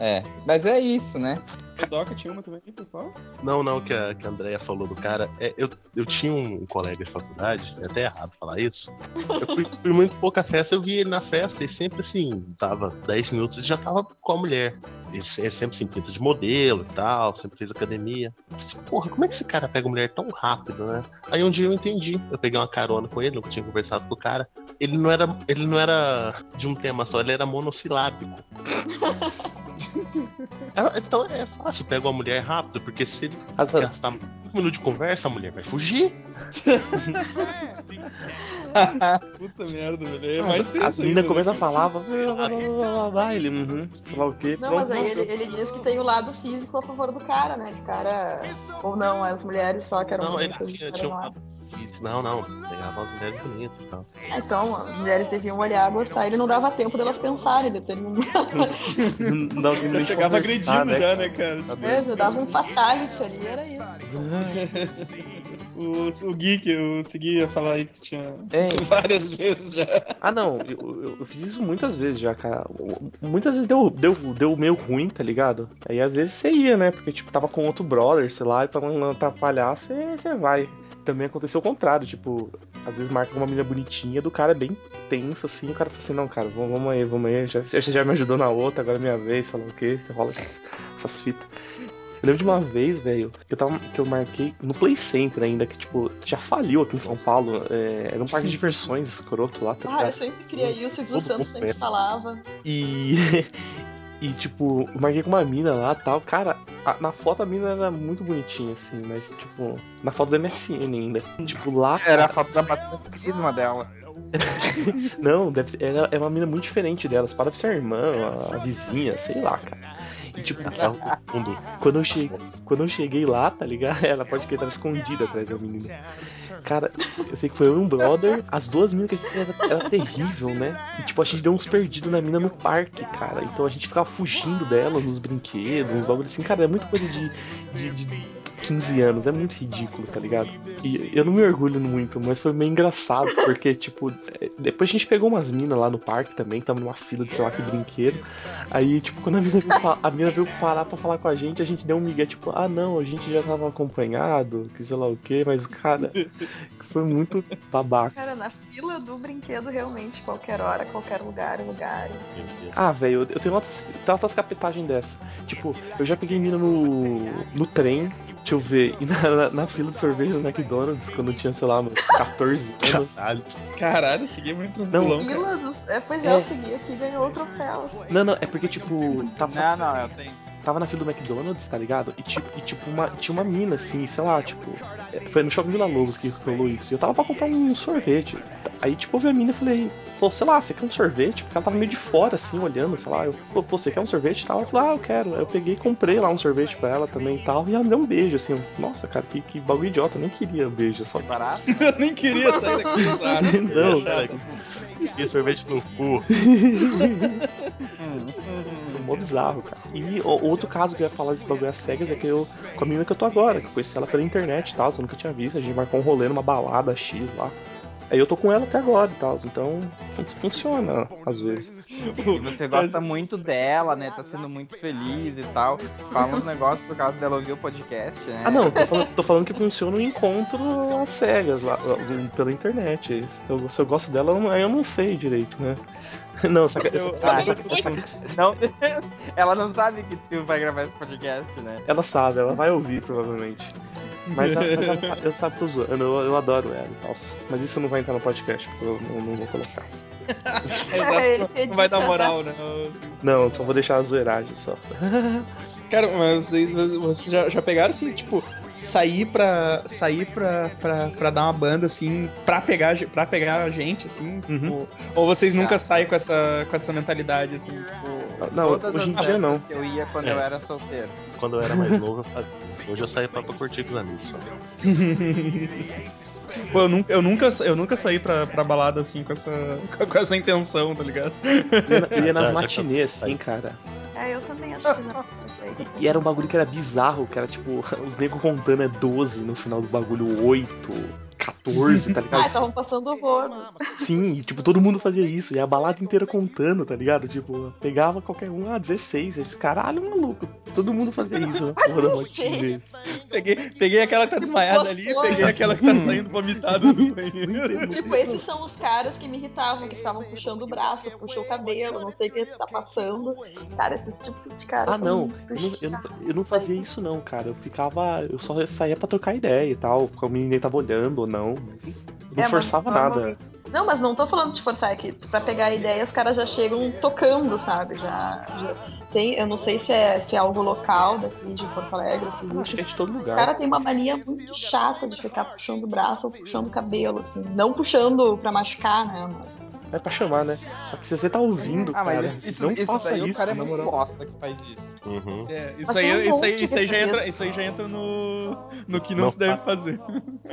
Speaker 5: É. Mas é isso, né?
Speaker 3: O Doca tinha uma também, pessoal?
Speaker 7: Não, não, que a, que a Andrea falou do cara. É, eu, eu tinha um colega de faculdade, é até errado falar isso. Eu fui, fui muito pouca festa, eu vi ele na festa e sempre assim, tava 10 minutos e já tava com a mulher. Ele se- é sempre assim, pinta de modelo e tal, sempre fez academia. Eu falei assim, porra, como é que esse cara pega mulher tão rápido, né? Aí um dia eu entendi. Eu peguei uma carona com ele, eu tinha conversado com o cara. Ele não era, ele não era de um tema só, ele era monossilábico. É, Então é fácil, pega uma mulher rápido, porque se ele
Speaker 4: Asa-
Speaker 7: gastar, cinco minutos de conversa, a mulher vai fugir.
Speaker 3: Puta merda, velho. É mais
Speaker 4: As, meninas
Speaker 3: ainda,
Speaker 4: começam
Speaker 3: né?
Speaker 4: a falar, blá, blá, blá, blá, blá, ele, uhum, sei lá o quê.
Speaker 6: Não,
Speaker 4: Pronto,
Speaker 6: mas aí ele, ele diz que tem o lado físico a favor do cara, né? De cara. Ou não, as mulheres só que eram
Speaker 7: Não, ele tinha, tinha um lado isso. Não, não. Pegava as mulheres bonitas e tal.
Speaker 6: Ah, Então, as mulheres deviam olhar, gostar, ele não dava tempo delas pensarem, determinar.
Speaker 4: Não
Speaker 3: Eu
Speaker 4: de
Speaker 3: chegava agredindo já, né, cara?
Speaker 4: Tá doido.
Speaker 6: Mesmo, dava um fatality ali, era isso.
Speaker 3: O, o Geek, eu segui a falar aí que tinha
Speaker 4: É.
Speaker 3: várias vezes já.
Speaker 4: Ah, não, eu, eu- eu fiz isso muitas vezes já, cara. Muitas vezes deu, deu, deu meio ruim, tá ligado? Aí às vezes você ia, né? Porque, tipo, tava com outro brother, sei lá, e pra não atrapalhar, você, você vai. Também aconteceu o contrário, tipo, às vezes marca uma menina bonitinha, do cara é bem tenso, assim, o cara fala assim, não, cara, vamos, vamos aí, vamos aí, já, você já me ajudou na outra, agora é minha vez, falou o quê? Você rola essas, essas fitas. Eu lembro de uma vez, velho, que eu tava. que eu marquei no Play Center ainda, que, tipo, já faliu aqui em São Paulo. é, era um parque de diversões escroto lá, tá
Speaker 6: Ah, eu sempre queria ir, o Silvio
Speaker 7: Todo
Speaker 6: Santos sempre falava.
Speaker 4: E. E, tipo, eu marquei com uma mina lá tal. Cara, a- na foto a mina era muito bonitinha, assim, mas, tipo, na foto do MSN ainda. Tipo, lá.
Speaker 5: Era a falta da batata crisma dela.
Speaker 4: Não, deve ser, era, é uma mina muito diferente delas. Para ser a irmã, a, a vizinha, sei lá, cara. Tipo,
Speaker 7: Casal do fundo.
Speaker 4: quando eu, cheguei, quando eu cheguei lá, tá ligado? Ela pode que escondida atrás da menina. Cara, eu sei que foi eu e um brother, as duas minas que era, era terrível, né? E, tipo, a gente deu uns perdidos na mina no parque, cara. Então a gente ficava fugindo dela nos brinquedos, uns bagulhos assim. Cara, é muita coisa de, de, de 15 anos, é muito ridículo, tá ligado? E eu não me orgulho muito, mas foi meio engraçado, porque, tipo, é, depois a gente pegou umas minas lá no parque também, tava numa fila de sei lá que brinquedo. Aí, tipo, quando a mina, veio, a mina veio parar pra falar com a gente, a gente deu um migué, tipo, ah não, a gente já tava acompanhado, que sei lá o que, mas, cara, foi muito babaca.
Speaker 6: Cara, na fila do brinquedo, realmente, qualquer hora, qualquer lugar, lugar.
Speaker 4: Ah, velho, eu- eu tenho outras, tem outras captagens dessa. Tipo, eu já peguei mina no, no trem, deixa eu ver, e na, na, na fila de sorvete do McDonald's, quando eu tinha, sei lá, uns 14 anos.
Speaker 7: Caralho.
Speaker 3: Caralho, segui muito tranquilão, cara.
Speaker 6: Fila dos. É, pois é,
Speaker 4: É.
Speaker 6: eu segui aqui e ganhou o troféu.
Speaker 4: Não, não, é porque, tipo, tava,
Speaker 5: Não, não, eu tenho.
Speaker 4: Tava na fila do McDonald's, tá ligado? E tipo, e, tipo uma, tinha uma mina assim, sei lá, tipo. é, Foi no Shopping Vila Lobos que rolou isso. E eu tava pra comprar um sorvete. Aí, tipo, eu vi a mina e falei, pô, sei lá, você quer um sorvete? Porque ela tava meio de fora, assim, olhando, sei lá. Eu, pô, pô, você quer um sorvete e tal? Ela falou, ah, eu quero. Aí eu peguei e comprei lá um sorvete pra ela também e tal. E ela me deu um beijo, assim. eu, Nossa, cara, que, que bagulho idiota, eu nem queria beijo, só que.
Speaker 5: Barato?
Speaker 3: Eu nem queria sair daqui, sabe?
Speaker 4: Não,
Speaker 7: cara. E sorvete no cu.
Speaker 4: Mó bizarro, cara. E o- outro caso que eu ia falar desse bagulho às cegas é que eu, com a menina que eu tô agora, que eu conheci ela pela internet e tal, eu nunca tinha visto, a gente marcou um rolê numa balada X lá. Aí eu tô com ela até agora e tal, então fun- funciona às vezes.
Speaker 5: E você gosta muito dela, né? Tá sendo muito feliz e tal. Fala uns negócios por causa dela ouvir o podcast, né?
Speaker 4: Ah não, tô falando, tô falando que funciona o encontro às cegas lá, pela internet. Eu, se eu gosto dela, eu não sei direito, né? Não, essa, essa,
Speaker 3: Eu-
Speaker 5: Ah,
Speaker 4: essa-
Speaker 5: Não, ela não sabe que tu vai gravar esse podcast, né?
Speaker 4: ela sabe, ela vai ouvir provavelmente. Mas, ela, mas ela sabe, eu tô zoando, eu, eu adoro ela e tal. Mas isso não vai entrar no podcast, porque eu não, não vou colocar.
Speaker 3: Exato, Não vai dar moral, né?
Speaker 4: Não, só vou deixar a zoeiragem só.
Speaker 3: Cara, mas vocês, vocês já, já pegaram assim, tipo, sair pra. sair pra, pra, pra dar uma banda, assim, pra pegar, pra pegar a gente, assim,
Speaker 4: Uhum.
Speaker 3: tipo, ou vocês nunca saem com essa, com essa mentalidade, assim, tipo.
Speaker 4: Não,
Speaker 5: Todas
Speaker 4: hoje em
Speaker 5: as
Speaker 4: dia não.
Speaker 5: que eu ia quando
Speaker 7: É.
Speaker 5: eu era solteiro.
Speaker 7: Quando eu era mais novo, eu fazia. Hoje eu saio pra, pra curtir com os amigos só.
Speaker 3: Pô, eu nunca, eu nunca, eu nunca saí pra, pra balada assim com essa, com essa intenção, tá ligado?
Speaker 4: Eu ia, nas matinês, assim, cara.
Speaker 6: É, eu também acho que não. não sei.
Speaker 4: E era um bagulho que era bizarro, que era tipo, os negros contando é 12 no final do bagulho, 8, 14, tá
Speaker 6: Ah,
Speaker 4: ligado?
Speaker 6: estavam passando o rodo.
Speaker 4: Sim, e, tipo, todo mundo fazia isso, e a balada inteira contando, tá ligado? Tipo, pegava qualquer um, ah, 16, eu disse, caralho, maluco, todo mundo fazia isso na porra da.
Speaker 3: Peguei, peguei aquela que tá desmaiada ali, peguei aquela que tá saindo vomitada do banheiro.
Speaker 6: Tipo, esses são os caras que me irritavam, que estavam puxando o braço, puxou o cabelo, não sei o que tá passando. Cara, esses tipos de caras.
Speaker 4: Ah, não, eu não, eu, não, eu não fazia isso não, cara. Eu ficava. Eu só saía pra trocar ideia e tal. Se a menina tava olhando não. Mas não
Speaker 6: É, mas
Speaker 4: forçava
Speaker 6: normalmente-
Speaker 4: nada.
Speaker 6: Não, mas não tô falando de forçar, é que pra pegar a ideia os caras já chegam tocando, sabe? Já, já tem, eu não sei se é, se é algo local daqui de Porto Alegre,
Speaker 4: Eu acho que é de todo
Speaker 6: O
Speaker 4: lugar.
Speaker 6: cara tem uma mania muito chata de ficar puxando o braço ou puxando o cabelo, assim. Não puxando pra machucar, né? Mas
Speaker 4: É pra chamar, né? Só que se você tá ouvindo,
Speaker 5: Ah,
Speaker 4: cara,
Speaker 5: mas isso,
Speaker 4: não
Speaker 5: isso
Speaker 4: faça
Speaker 5: daí
Speaker 4: isso,
Speaker 5: o cara é muito bosta que faz isso.
Speaker 7: Uhum.
Speaker 3: É, isso aí,
Speaker 6: um
Speaker 3: isso aí, isso aí já entra, isso aí já entra no, no que não,
Speaker 7: Não
Speaker 3: se deve fazer.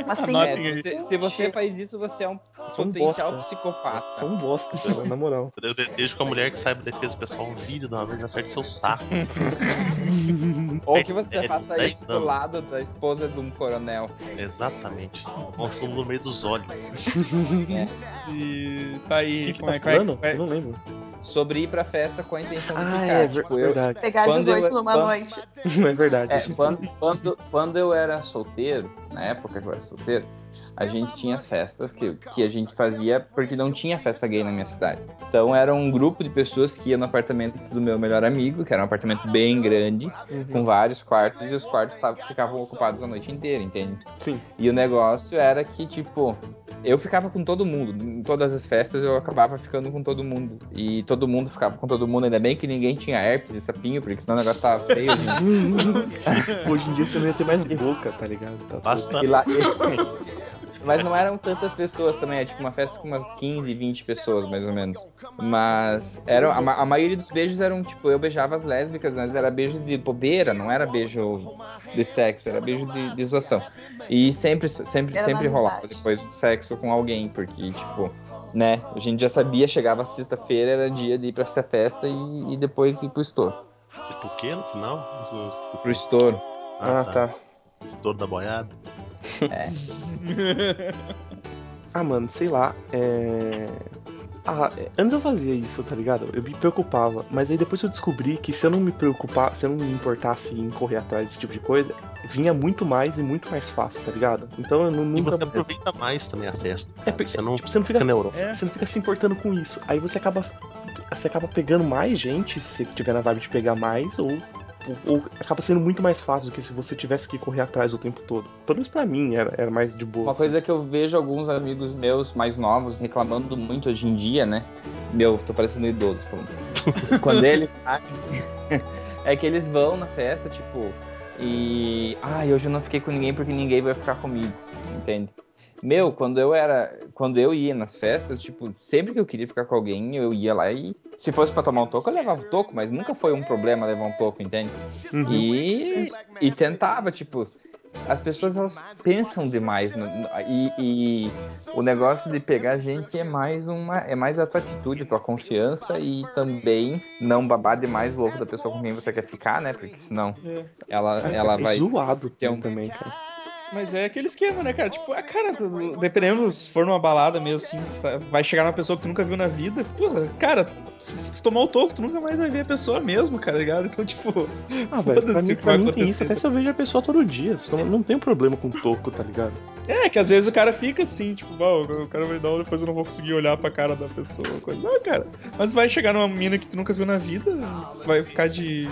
Speaker 6: Mas tem-
Speaker 5: É, se, você- se você faz isso, você é um
Speaker 4: Sou um
Speaker 5: potencial
Speaker 4: bosta.
Speaker 5: psicopata.
Speaker 4: São um bosta, cara, na moral.
Speaker 7: Eu desejo que a mulher que saiba defesa pessoal um vídeo de uma vez acerte seu saco.
Speaker 5: Ou que você
Speaker 7: É,
Speaker 5: faça
Speaker 7: dez
Speaker 5: isso do lado da esposa de um coronel.
Speaker 7: Exatamente. Um chumbo no meio dos olhos.
Speaker 3: E tá aí.
Speaker 4: O que, que tá
Speaker 3: é- é
Speaker 4: falando? Eu não lembro.
Speaker 5: Sobre ir pra festa com a intenção de
Speaker 4: Ah,
Speaker 5: ficar.
Speaker 4: é
Speaker 5: tipo, eu,
Speaker 4: verdade.
Speaker 6: pegar
Speaker 5: Quando
Speaker 6: 18
Speaker 5: eu-
Speaker 6: numa
Speaker 5: quando-
Speaker 6: noite.
Speaker 4: É verdade.
Speaker 5: É, quando, quando, quando eu era solteiro, na época que eu era solteiro, a gente tinha as festas que, que a gente fazia porque não tinha festa gay na minha cidade. Então era um grupo de pessoas que ia no apartamento do meu melhor amigo, que era um apartamento bem grande,
Speaker 4: Uhum.
Speaker 5: com vários quartos, e os quartos tavam- ficavam ocupados a noite inteira, entende?
Speaker 4: Sim.
Speaker 5: E o negócio era que, tipo, eu ficava com todo mundo. Em todas as festas eu acabava ficando com todo mundo. E todo mundo ficava com todo mundo. Ainda bem que ninguém tinha herpes e sapinho, porque senão o negócio tava feio. gente.
Speaker 4: Hoje em dia você não ia ter mais boca, tá ligado? Tá.
Speaker 5: E lá- Mas não eram tantas pessoas também, é tipo uma festa com umas 15, 20 pessoas, mais ou menos. Mas era, a, a maioria dos beijos eram, tipo, eu beijava as lésbicas, mas era beijo de bobeira, não era beijo de sexo, era beijo de, de zoação. E sempre, sempre,
Speaker 6: Era
Speaker 5: sempre rolava depois do sexo com alguém, porque, tipo, né, a gente já sabia, chegava sexta-feira, era dia de ir pra essa festa e, e depois ir pro estouro.
Speaker 7: Tipo o quê no final?
Speaker 5: Pro estouro.
Speaker 4: Ah, tá.
Speaker 7: Estouro da boiada.
Speaker 4: Ah, mano, sei lá. É. Ah, é, antes eu fazia isso, tá ligado? Eu me preocupava. Mas aí depois eu descobri que se eu não me preocupar, se eu não me importasse em correr atrás desse tipo de coisa, vinha muito mais e muito mais fácil, tá ligado? Então eu
Speaker 7: E
Speaker 4: nunca.
Speaker 7: você aproveita mais também a festa.
Speaker 4: É, porque,
Speaker 7: Você não
Speaker 4: tipo, você não fica,
Speaker 7: fica neurótico.
Speaker 4: você, você não fica se importando com isso. Aí você acaba. Você acaba pegando mais gente, se você tiver na vibe de pegar mais, ou, ou, acaba sendo muito mais fácil do que se você tivesse que correr atrás o tempo todo. Pelo menos pra mim era, era mais de boa.
Speaker 5: Uma
Speaker 4: assim.
Speaker 5: coisa que eu vejo alguns amigos meus mais novos reclamando muito hoje em dia, né? Meu, tô parecendo idoso falando. Quando eles saem, é que eles vão na festa, tipo, e. Ai, hoje eu não fiquei com ninguém porque ninguém vai ficar comigo, entende? Meu, quando eu era. Quando eu ia nas festas, tipo, sempre que eu queria ficar com alguém, eu ia lá e. Se fosse pra tomar um toco, eu levava o toco, mas nunca foi um problema levar um toco, entende?
Speaker 4: Uhum.
Speaker 5: E, e tentava, tipo, as pessoas elas pensam demais no- no- e, e o negócio de pegar gente é mais uma é mais a tua atitude, a tua confiança e também não babar demais o ovo da pessoa com quem você quer ficar, né? Porque senão
Speaker 3: É.
Speaker 5: ela
Speaker 4: É,
Speaker 5: ela
Speaker 4: é
Speaker 5: vai
Speaker 4: zoado
Speaker 5: ter um-
Speaker 4: também, cara.
Speaker 3: Mas é aquele esquema, né, cara? Tipo, a cara, tu- dependendo se for numa balada mesmo, assim, tá- vai chegar numa pessoa que tu nunca viu na vida, porra, cara, se, se tomar o toco, tu nunca mais vai ver a pessoa mesmo, cara, ligado? Então, tipo.
Speaker 4: Ah, velho, pra mim, pra
Speaker 3: vai
Speaker 4: mim tem isso até se eu vejo a pessoa todo dia. Não, não tem problema com toco, tá ligado?
Speaker 3: É, que às vezes o cara fica assim, tipo, "Bom, o cara vai dar, depois eu não vou conseguir olhar pra cara da pessoa. Coisa. Não, cara. Mas vai chegar numa mina que tu nunca viu na vida, vai ficar de.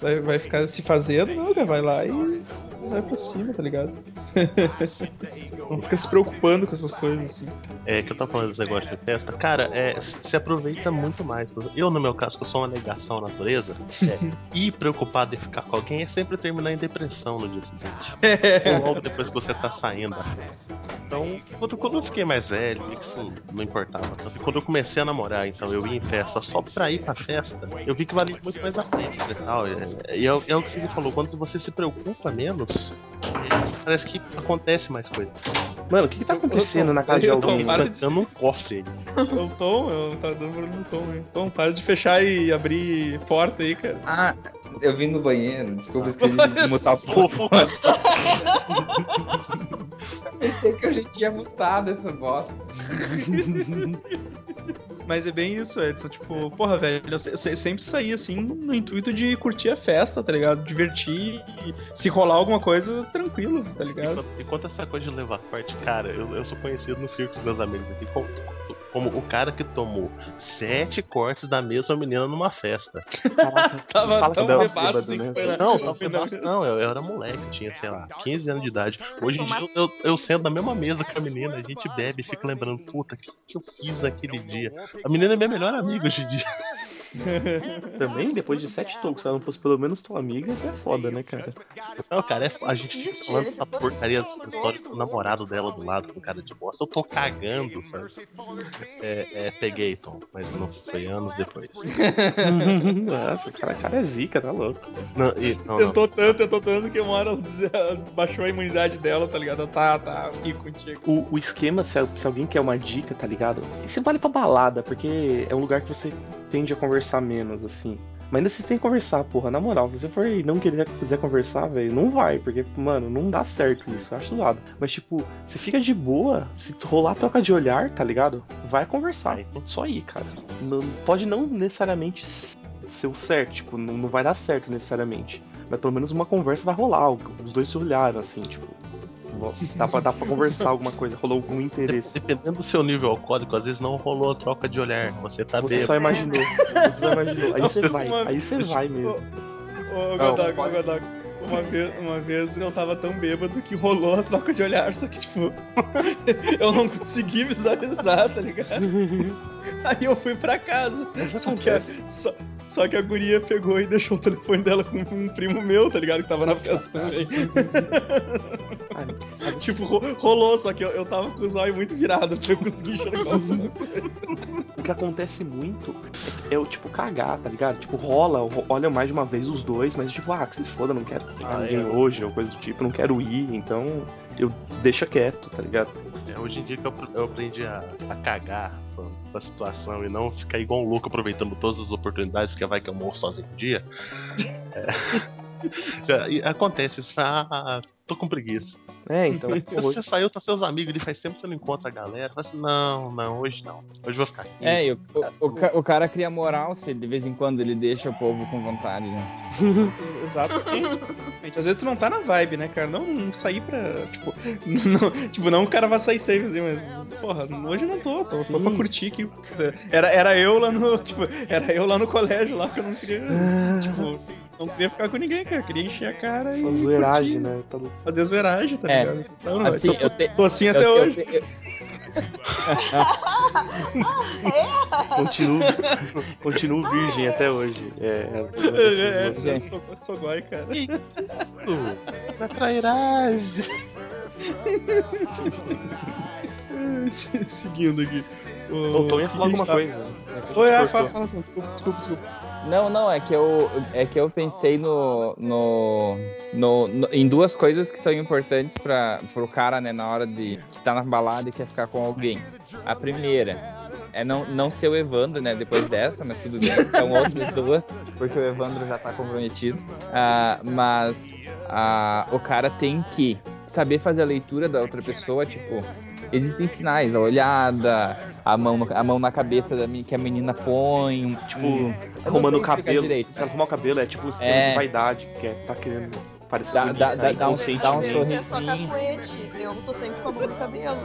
Speaker 3: Vai, vai ficar se fazendo, não, cara, vai lá e vai pra cima, tá ligado? não fica se preocupando com essas coisas assim.
Speaker 7: É, que eu tava falando desse negócio de festa, cara, é, se aproveita muito mais. Eu, no meu caso, que eu sou uma negação à natureza, é, e preocupado em ficar com alguém é sempre terminar em depressão no dia seguinte. Ou logo depois que você tá saindo da festa. Então, quando, quando eu fiquei mais velho, isso não importava tanto. Quando eu comecei a namorar, então eu ia em festa só pra ir pra festa, eu vi que valia muito mais a pena e tal. É, e é, o- é o que você falou, quando você se preocupa menos, é, parece que acontece mais coisa.
Speaker 4: Mano, o que, que tá acontecendo na casa de
Speaker 3: eu
Speaker 4: alguém?
Speaker 3: para
Speaker 4: né?
Speaker 3: de-
Speaker 7: Dando um cofre aí.
Speaker 3: O Tom, eu tá dando barulho no Tom, hein? Tom, para de fechar e abrir porta aí, cara.
Speaker 5: Ah, eu vim no banheiro, desculpa, esqueci de mutar o povo. Pensei que eu já tinha mutado essa bosta.
Speaker 3: Mas é bem isso, Edson. Tipo, porra, velho, eu, se- eu se- sempre saí assim no intuito de curtir a festa, tá ligado? Divertir e se rolar alguma coisa, tranquilo, tá ligado?
Speaker 7: Enquanto, enquanto essa coisa de levar corte, cara, eu, eu sou conhecido no circo dos meus amigos aqui como, como o cara que tomou sete cortes da mesma menina numa festa.
Speaker 3: Tava
Speaker 4: Fala
Speaker 3: tão
Speaker 4: bêbado,
Speaker 3: assim
Speaker 4: né?
Speaker 3: que foi na-
Speaker 7: Não, tava bebaço, não, eu, eu era moleque, eu tinha, sei lá, 15 anos de idade. Hoje em dia eu, eu, eu sento na mesma mesa com a menina, a gente bebe e fica lembrando, puta, o que, que eu fiz naquele dia? A menina é minha melhor amiga hoje em dia.
Speaker 4: Também, depois de sete tocos, se ela não fosse pelo menos tua amiga, isso é foda, né, cara?
Speaker 7: Não, cara, é, a gente fica falando essa porcaria história do namorado dela do lado com cara de bosta. Eu tô cagando, sabe? É, é peguei, Tom, mas não foi anos depois.
Speaker 4: Nossa, cara, cara é zica, tá louco.
Speaker 7: Não, e, não, não.
Speaker 3: Tentou tanto, tentou tanto que uma hora baixou a imunidade dela, tá ligado? Tá, tá, aqui contigo.
Speaker 4: O, o esquema, se, se alguém quer uma dica, tá ligado? Isso vale pra balada, porque é um lugar que você tende a conversar menos, assim. Mas ainda você tem que conversar, porra. Na moral, se você for e não querer, quiser conversar, velho, não vai, porque, mano, não dá certo isso, eu acho zoado. Mas, tipo, você fica de boa, se rolar troca de olhar, tá ligado? Vai conversar. Só ir, cara. Não- pode não necessariamente ser o certo, tipo, não, não vai dar certo necessariamente. Mas pelo menos uma conversa vai rolar. Os dois se olharam, assim, tipo. Dá pra, dá pra conversar alguma coisa, rolou algum interesse.
Speaker 7: Dependendo do seu nível alcoólico, às vezes não rolou a troca de olhar. Você tá
Speaker 4: Você
Speaker 7: bêbado.
Speaker 4: só imaginou. Você só imaginou. Aí você vai. Aí você vai mesmo.
Speaker 3: Ô, Godoc, ô, Godoc, uma vez, uma vez eu tava tão bêbado que rolou a troca de olhar, só que, tipo, eu não consegui visualizar, tá ligado? Aí eu fui pra casa.
Speaker 4: Mas
Speaker 3: Só que, a,
Speaker 4: acontece.
Speaker 3: só, só que a guria pegou e deixou o telefone dela com um primo meu, tá ligado? Que tava na festa também.
Speaker 4: Ah,
Speaker 3: tipo, ro- rolou, só que eu, eu tava com os olhos muito virados pra eu conseguir enxergar.
Speaker 4: O que acontece muito é, é o tipo cagar, tá ligado? Tipo, rola, ro- olha mais de uma vez os dois, mas tipo, ah, que se foda, não quero pegar
Speaker 7: Ah,
Speaker 4: ninguém
Speaker 7: é.
Speaker 4: hoje, ou coisa do tipo, não quero ir, então eu deixa quieto, tá ligado?
Speaker 7: É, hoje em dia que eu, aprendi a, a cagar pra, pra situação e não ficar igual um louco aproveitando todas as oportunidades, porque vai que eu morro sozinho um dia. É. Já- e acontece isso, ah, tô com preguiça.
Speaker 4: É, então, hoje,
Speaker 7: Você saiu, tá seus amigos, ele faz tempo que você não encontra a galera. Fala assim, não, não, hoje não. Hoje eu vou ficar aqui.
Speaker 5: É, e o, o, o o cara cria moral se de vez em quando ele deixa o povo com vontade, né?
Speaker 3: Exatamente. Às vezes tu não tá na vibe, né, cara? Não, não sair pra. Tipo, não, tipo, não o cara vai sair safe assim, mas. Porra, hoje eu não tô, tô, tô
Speaker 4: Sim.
Speaker 3: pra curtir aqui. Era, era eu lá no. Tipo, era eu lá no colégio lá que eu não queria. Tipo, não queria ficar com ninguém, cara. Eu queria encher a cara
Speaker 4: só
Speaker 3: e.
Speaker 4: zoeiragem,
Speaker 3: curtir,
Speaker 4: né? Tá.
Speaker 3: Fazer zoeiragem, tá
Speaker 5: É,
Speaker 3: ligado? Então,
Speaker 5: Assim,
Speaker 3: eu tô,
Speaker 5: eu, te,
Speaker 3: tô assim até
Speaker 5: eu,
Speaker 3: hoje.
Speaker 5: eu-
Speaker 4: Continuo, continuo virgem até hoje. É,
Speaker 3: É, é,
Speaker 4: assim,
Speaker 3: eu sou, eu sou goi, cara.
Speaker 7: Isso! Na trairagem!
Speaker 3: Seguindo aqui.
Speaker 4: O Tom ia falar alguma coisa.
Speaker 3: Oi,
Speaker 4: é,
Speaker 3: ah, fala, fala, desculpa, desculpa, desculpa.
Speaker 5: Não, não, é que eu, é que eu pensei no, no, no, no- em duas coisas que são importantes para pro cara, né, na hora de que tá na balada e quer ficar com alguém. A primeira é não, não ser o Evandro, né, depois dessa, mas tudo bem. Então outras duas, porque o Evandro já tá comprometido. Ah, mas ah, o cara tem que saber fazer a leitura da outra pessoa, tipo, existem sinais, a olhada, a mão, no- a mão na cabeça da, que a menina põe, tipo, não
Speaker 4: Arrumando o cabelo.
Speaker 5: direito.
Speaker 4: Se ela arrumar o cabelo, é tipo um sistema
Speaker 5: É.
Speaker 4: de vaidade, que é, tá querendo parecer
Speaker 5: Dá-
Speaker 4: bonita,
Speaker 5: dá- dá- dá um- dá um
Speaker 6: Isso é só
Speaker 5: sorrisinho.
Speaker 6: cacuete. Eu tô sempre com a mão no cabelo.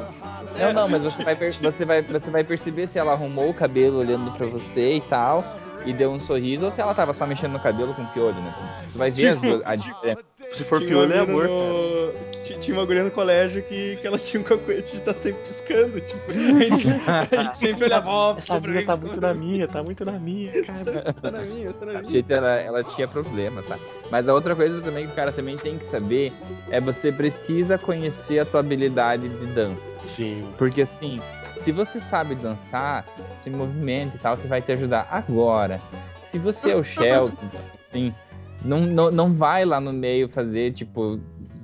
Speaker 5: Não, não, mas você vai, você, vai, você vai perceber se ela arrumou o cabelo olhando pra você e tal, e deu um sorriso, ou se ela tava só mexendo no cabelo com piolho, né? Você vai ver as a diferença.
Speaker 4: Se for piolho, é amor,
Speaker 3: no- ti- Tinha uma guria no colégio que, que ela tinha um cacuete de estar sempre piscando, tipo. A gente, a gente sempre olhava, ó,
Speaker 4: Essa mina tá muito na minha, tá muito na minha, cara.
Speaker 3: Tá na minha, tá na minha.
Speaker 5: Ela, ela tinha problema, tá? Mas a outra coisa também que o cara também tem que saber é você precisa conhecer a tua habilidade de dança.
Speaker 7: Sim.
Speaker 5: Porque assim, se você sabe dançar, se movimenta e tal, que vai te ajudar agora. Se você é o Sheldon, assim, não, não, não vai lá no meio fazer, tipo,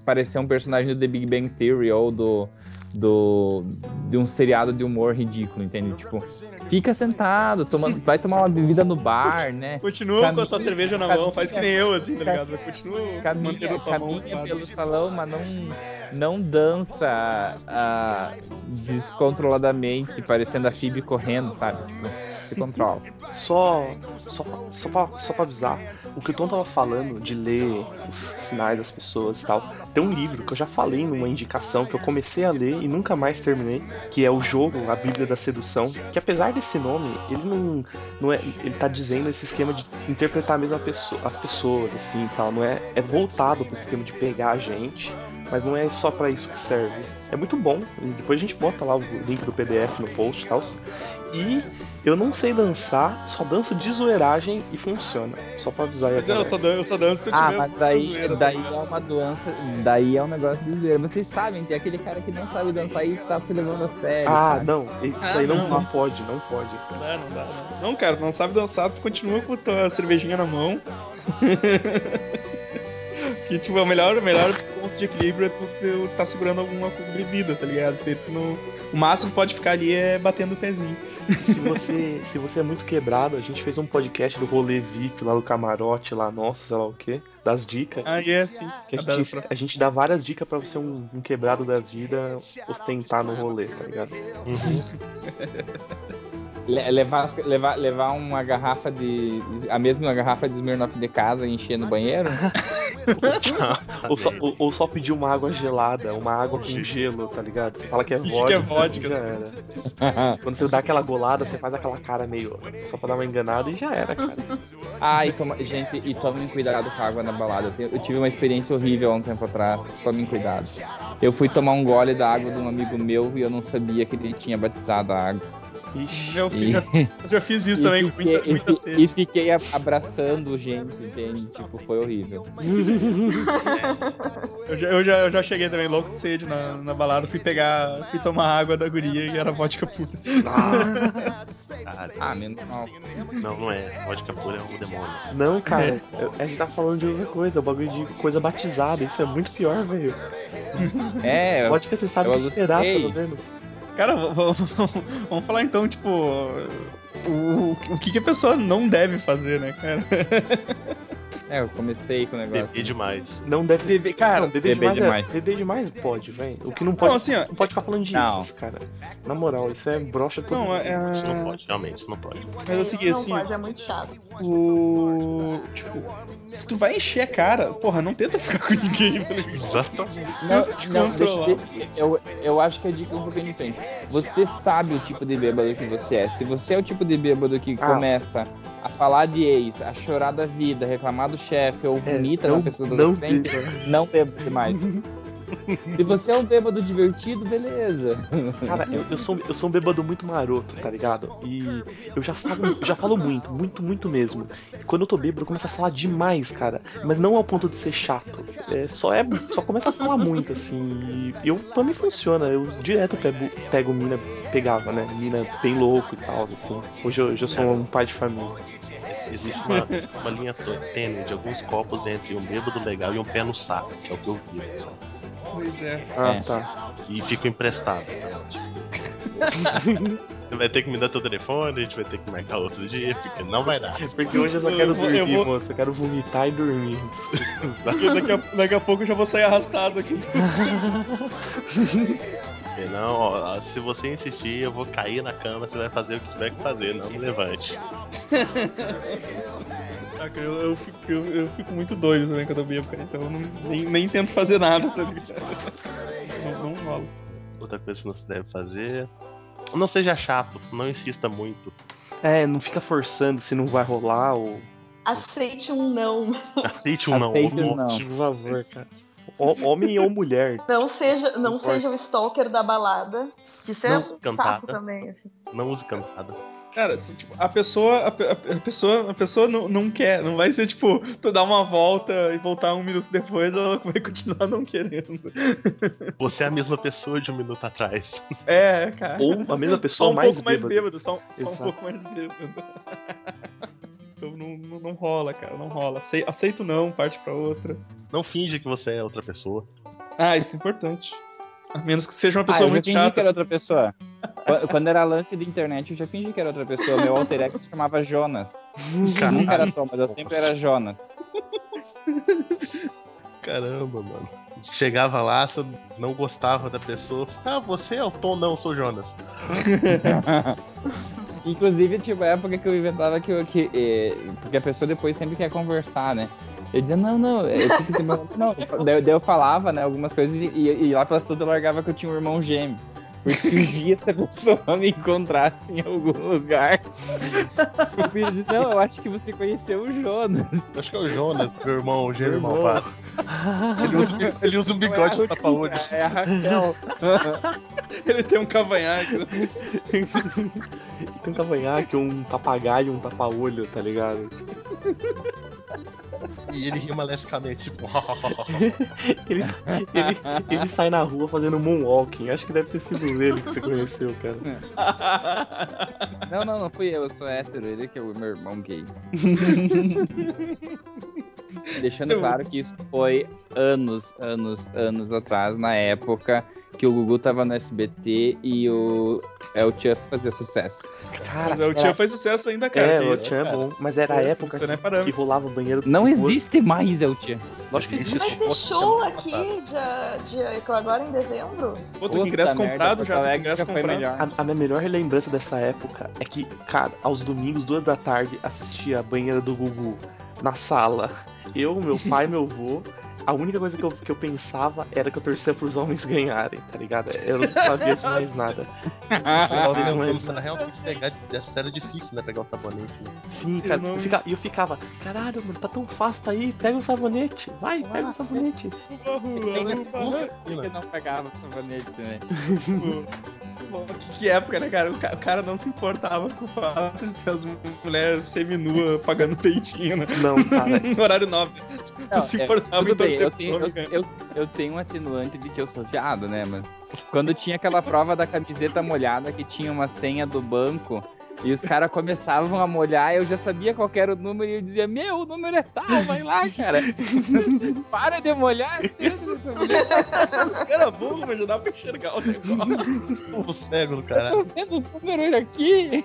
Speaker 5: parecer um personagem do The Big Bang Theory ou do. Do, de um seriado de humor ridículo, entende? Tipo, fica sentado, tomando, vai tomar uma bebida no bar, né?
Speaker 3: Continua com a sua cerveja na mão, faz que nem eu, assim, tá ligado? Continua
Speaker 5: caminha, caminha pelo salão, mas não, não dança ah, descontroladamente, parecendo a Phoebe correndo, sabe? Tipo, se controla.
Speaker 4: Só, só, só, pra, só pra avisar, o que o Tom tava falando de ler os sinais das pessoas e tal, tem um livro que eu já falei numa indicação que eu comecei a ler e nunca mais terminei, que é o jogo A Bíblia da Sedução, que apesar desse nome, ele não, não é, ele tá dizendo esse esquema de interpretar mesmo pessoa, as pessoas, assim, e tal, não é, é voltado pro esquema de pegar a gente, mas não é só pra isso que serve. É muito bom. Depois a gente bota lá o link do PDF no post e tal. E eu não sei dançar, só danço de zoeiragem e funciona. Só pra avisar aí
Speaker 3: Mas eu só, dan- eu só danço se eu
Speaker 5: Ah, mas daí,
Speaker 3: zoeira
Speaker 5: daí é uma doença, daí é um negócio de zoeira. Vocês sabem, tem aquele cara que não sabe dançar e tá se levando a sério.
Speaker 4: Ah,
Speaker 5: sabe?
Speaker 4: não. Isso
Speaker 3: Ah,
Speaker 4: aí não,
Speaker 3: não.
Speaker 4: não pode, não pode.
Speaker 3: Não dá, não dá, não. Não, cara, não sabe dançar, tu continua com a tua cervejinha na mão. que, tipo, o melhor, o melhor ponto de equilíbrio é tu, tu tá segurando alguma bebida, tá ligado? Tu não- O máximo que pode ficar ali é batendo o pezinho.
Speaker 4: Se você, se você é muito quebrado, a gente fez um podcast do rolê VIP lá do camarote, lá, nossa, sei lá o quê, das dicas.
Speaker 3: Aí é assim.
Speaker 4: Que a,
Speaker 3: adoro
Speaker 4: gente, a gente dá várias dicas pra você, um, um quebrado da vida, ostentar no rolê, tá ligado?
Speaker 7: Uhum.
Speaker 5: Le- levar, levar, levar uma garrafa de. a mesma garrafa de Smirnoff de casa e encher no banheiro?
Speaker 4: Ou só, ou, ou só pedir uma água gelada, uma água com gelo, tá ligado? Você fala que é vodka,
Speaker 3: que é vodka.
Speaker 4: já era. Quando você dá aquela golada, você faz aquela cara meio. só pra dar uma enganada e já era, cara.
Speaker 5: Ah, e toma, gente, e tomem cuidado com a água na balada. Eu tive uma experiência horrível há um tempo atrás. Tomem cuidado. Eu fui tomar um gole da água de um amigo meu e eu não sabia que ele tinha batizado a água.
Speaker 4: Ixi.
Speaker 3: Eu,
Speaker 5: E,
Speaker 3: já, eu já fiz isso
Speaker 5: e
Speaker 3: também com
Speaker 5: fiquei,
Speaker 3: muita, muita
Speaker 5: e-
Speaker 3: sede.
Speaker 5: e fiquei abraçando gente, entende? Tipo, foi horrível.
Speaker 3: Eu já, eu, já, eu já cheguei também louco de sede na, na balada, fui pegar, fui tomar água da guria e era vodka pura.
Speaker 4: Ah,
Speaker 5: Ah, menos mal.
Speaker 7: não, não é. Vodka pura é um demônio.
Speaker 4: não, cara, eu- a gente tá falando de outra coisa, o bagulho de coisa batizada, isso é muito pior, velho.
Speaker 5: É,
Speaker 4: Vodka você sabe
Speaker 5: eu
Speaker 4: que esperar, pelo menos.
Speaker 3: Cara, v- v- vamos falar então, tipo, o, o que, que a pessoa não deve fazer, né, cara?
Speaker 5: é, eu comecei com o negócio.
Speaker 7: Bebi demais.
Speaker 4: Não deve
Speaker 3: Beber, cara,
Speaker 4: Não, beber,
Speaker 5: beber
Speaker 4: demais,
Speaker 5: demais.
Speaker 4: É, beber demais pode, velho. O que não pode.
Speaker 3: Não, assim, ó.
Speaker 4: não pode ficar falando de
Speaker 5: Não.
Speaker 4: isso, cara. Na moral, isso é brocha todo
Speaker 3: Não, é.
Speaker 7: Isso não pode, realmente, isso não pode.
Speaker 3: Mas é o seguinte,
Speaker 6: não
Speaker 3: assim,
Speaker 6: pode, é muito chato.
Speaker 3: o. Tipo, se tu vai encher a cara, porra, não tenta ficar com ninguém?
Speaker 7: Exatamente.
Speaker 5: Não,
Speaker 3: te
Speaker 5: não, deixa,
Speaker 3: controlar.
Speaker 5: deixa- eu, eu acho que a dica é um pouquinho diferente. Você sabe o tipo de bêbado que você é. Se você é o tipo de bêbado que
Speaker 4: Ah.
Speaker 5: começa a falar de ex, a chorar da vida, reclamar do chefe ou
Speaker 4: É,
Speaker 5: vomita
Speaker 4: não,
Speaker 5: na pessoa
Speaker 4: não
Speaker 5: frente,
Speaker 4: beba.
Speaker 5: não beba demais. Se você é um bêbado divertido, beleza.
Speaker 4: Cara, eu, eu sou, eu sou um bêbado muito maroto, tá ligado? E eu já falo, já falo muito, muito, muito mesmo. E quando eu tô bêbado, eu começo a falar demais, cara. Mas não ao ponto de ser chato. É, só é, só começa a falar muito, assim. E eu, pra mim funciona. Eu direto pego, pego mina, pegava, né? Mina bem louco e tal, assim. Hoje eu, hoje eu sou um pai de família.
Speaker 7: Existe uma, uma linha tênue de alguns copos entre um bêbado legal e um pé no saco, que é o que eu vi. sabe?
Speaker 3: Pois é.
Speaker 4: Ah,
Speaker 5: É.
Speaker 4: tá.
Speaker 7: E fico emprestado. Você vai ter que me dar teu telefone, a gente vai ter que marcar outro dia, porque não vai dar.
Speaker 4: Porque hoje eu só
Speaker 3: Eu
Speaker 4: quero
Speaker 3: vou-
Speaker 4: dormir,
Speaker 3: eu vou-
Speaker 4: moço. Eu quero vomitar e dormir.
Speaker 3: Porque daqui a, daqui a pouco eu já vou sair arrastado aqui.
Speaker 7: Porque não, ó, se você insistir, eu vou cair na cama, você vai fazer o que tiver que fazer, não me levante.
Speaker 3: Eu, eu, fico, eu, eu fico muito doido também quando eu bebo, cara. Então eu não, nem, nem tento fazer nada, tá ligado? Não, não rola.
Speaker 7: Outra coisa que não se deve fazer. Não seja chato, não insista muito.
Speaker 4: É, não fica forçando se não vai rolar ou.
Speaker 6: Aceite um não.
Speaker 7: Aceite um não.
Speaker 5: Aceite um não.
Speaker 4: Por favor, cara. Ho- Homem ou mulher.
Speaker 6: Não seja, não
Speaker 4: Concordo.
Speaker 6: seja o stalker da balada. Isso é
Speaker 7: Não,
Speaker 6: um
Speaker 7: cantada.
Speaker 6: saco também, assim.
Speaker 7: Não use cantada.
Speaker 3: Cara, assim, tipo, a pessoa, a, a pessoa, a pessoa não, não quer, não vai ser tipo, tu dar uma volta e voltar um minuto depois, ela vai continuar não querendo.
Speaker 7: Você é a mesma pessoa de um minuto atrás.
Speaker 3: É, cara.
Speaker 4: Ou a mesma
Speaker 3: só
Speaker 4: pessoa
Speaker 3: um
Speaker 4: mais
Speaker 3: pouco mais
Speaker 4: bêbada.
Speaker 3: bêbado, só, só um pouco mais bêbado. Então não, não, não rola, cara, não rola. Acei- Aceito não, parte pra outra.
Speaker 7: Não finge que você é outra pessoa.
Speaker 3: Ah, isso é importante. A menos que seja uma
Speaker 5: Ah,
Speaker 3: pessoa
Speaker 5: eu já
Speaker 3: muito
Speaker 5: fingi
Speaker 3: chata.
Speaker 5: que era outra pessoa. Quando- era lance de internet, eu já fingi que era outra pessoa. Meu alter ego se chamava Jonas. Nunca era Thomas, eu sempre era Jonas.
Speaker 7: Caramba, mano. Chegava lá, você não gostava da pessoa. Ah, você é o Tom? Não, eu sou o Jonas.
Speaker 5: Inclusive, tipo, a época que eu inventava que, eu, que eh, porque a pessoa depois sempre quer conversar, né? Eu dizia, não, não, eu fico sem meu- não. Daí, eu falava, né, algumas coisas e, e, lá pelas tudo eu largava que eu tinha um irmão gêmeo. Porque se um dia essa pessoa me encontrasse em algum lugar, eu dizer, não, eu acho que você conheceu o Jonas.
Speaker 7: Acho que é o Jonas, meu irmão, o gêmeo
Speaker 5: Meu
Speaker 7: malvado. Ele usa, ele usa um bigode de tapa-olho.
Speaker 5: É a Raquel.
Speaker 3: Ele tem um cavanhaque.
Speaker 4: Tem um cavanhaque, um papagaio, um tapa-olho, tá ligado?
Speaker 7: E ele rima lescamente, tipo.
Speaker 4: Ele, ele, ele sai na rua fazendo moonwalking. Acho que deve ter sido ele que você conheceu, cara.
Speaker 5: Não, não, não fui eu, eu sou hétero, ele que é o meu irmão gay. Deixando claro que isso foi anos, anos, anos atrás, na época que o Gugu tava no SBT e o El Chan fazia sucesso.
Speaker 4: Cara,
Speaker 3: Mas o Tia faz sucesso ainda, cara.
Speaker 4: é, o Tchan é bom. Mas era a época
Speaker 3: é
Speaker 4: que, que rolava o banheiro do
Speaker 5: Não
Speaker 4: Gugu.
Speaker 5: existe mais El Chan.
Speaker 4: Lógico que existe.
Speaker 6: Vai ter show aqui de, de, agora em dezembro?
Speaker 3: Pô, tem ingresso
Speaker 5: merda,
Speaker 3: comprado já, tem
Speaker 5: Alegre
Speaker 3: ingresso
Speaker 5: já foi
Speaker 3: comprado.
Speaker 5: melhor.
Speaker 4: A, a minha melhor relembrança dessa época é que, cara, aos domingos, duas da tarde, assistia a banheira do Gugu na sala. Eu, meu pai e meu avô. A única coisa que eu, que eu pensava era que eu torcia pros homens ganharem, tá ligado? Eu não sabia de mais nada. Não, mas-
Speaker 7: pra realmente pegar. Era difícil, né? Pegar o sabonete. né?
Speaker 4: Sim, cara,
Speaker 3: não-
Speaker 4: eu, fica- e eu ficava, caralho, mano, tá tão fácil tá aí, pega o sabonete, vai, pega o sabonete.
Speaker 7: Tem
Speaker 3: Uhum.
Speaker 7: essa
Speaker 5: Por que não pegava o sabonete também?
Speaker 3: Bom, que, que época, né, cara? O, ca- o cara não se importava com o fato de ter as mulheres semi-nua pagando peitinho, né?
Speaker 4: Não, cara,
Speaker 3: No horário nobre.
Speaker 5: Não,
Speaker 3: Tu se
Speaker 5: é,
Speaker 3: importava
Speaker 5: Tudo
Speaker 3: em
Speaker 5: bem, eu tenho, eu, eu, eu tenho um atenuante de que eu sou viado, né? Mas quando tinha aquela prova da camiseta molhada que tinha uma senha do banco e os caras começavam a molhar, eu já sabia qual era o número e eu dizia, meu, o número é tal, vai lá, cara. Para de molhar essa mulher.
Speaker 3: Era burro, mas já dá pra enxergar o negócio.
Speaker 7: O cego do
Speaker 5: Tô
Speaker 7: caralho.
Speaker 5: vendo o número aqui.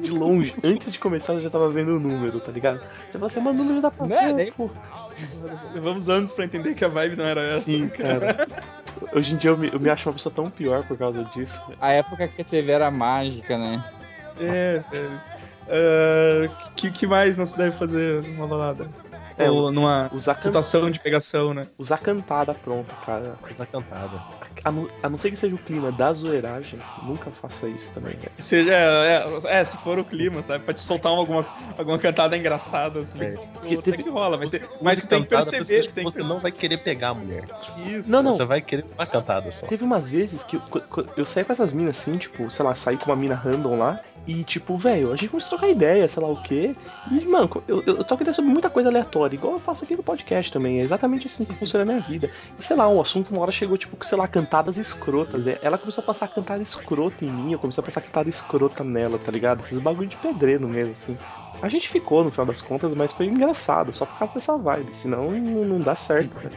Speaker 4: De longe, antes de começar eu já tava vendo o número, tá ligado? Já falei assim, mas o número dá pra
Speaker 5: Né,
Speaker 4: ver,
Speaker 5: nem-
Speaker 4: pô.
Speaker 3: Levamos anos pra entender que a vibe não era essa.
Speaker 4: Sim, cara. Hoje em dia eu me, eu me acho uma pessoa tão pior por causa disso.
Speaker 5: A época que a TV era mágica, né?
Speaker 3: É, é. Ah, que, que mais não se deve fazer numa balada?
Speaker 4: É,
Speaker 3: Ou numa
Speaker 4: Usar, can...
Speaker 3: situação de pegação, né?
Speaker 4: Usar cantada pronto, cara.
Speaker 7: Coisa cantada.
Speaker 4: A não, a não ser que seja o clima da zoeiragem, nunca faça isso também, velho.
Speaker 3: Seja, é, é, é, se for o clima, sabe? Pra te soltar uma- alguma, alguma cantada engraçada, assim.
Speaker 7: É.
Speaker 3: Porque
Speaker 4: teve-
Speaker 3: que rola, mas tu tem que perceber, tu tem que
Speaker 7: você não vai querer pegar a mulher.
Speaker 3: Isso.
Speaker 4: Não, não.
Speaker 7: Você vai querer uma cantada só.
Speaker 4: Teve umas vezes que eu, eu saí com essas minas assim, tipo, sei lá, saí com uma mina random lá. E, tipo, velho, a gente começou a trocar ideia, sei lá o quê. E, mano, eu, eu, troco ideia sobre muita coisa aleatória, igual eu faço aqui no podcast também. É exatamente assim que funciona a minha vida. E, sei lá, o assunto uma hora chegou, tipo, sei lá, cantadas escrotas. É, Ela começou a passar cantada escrota em mim, eu comecei a passar cantada escrota nela, tá ligado? Esses bagulho de pedreiro mesmo, assim. A gente ficou no final das contas, mas foi engraçado, só por causa dessa vibe. Senão não, não dá certo, cara.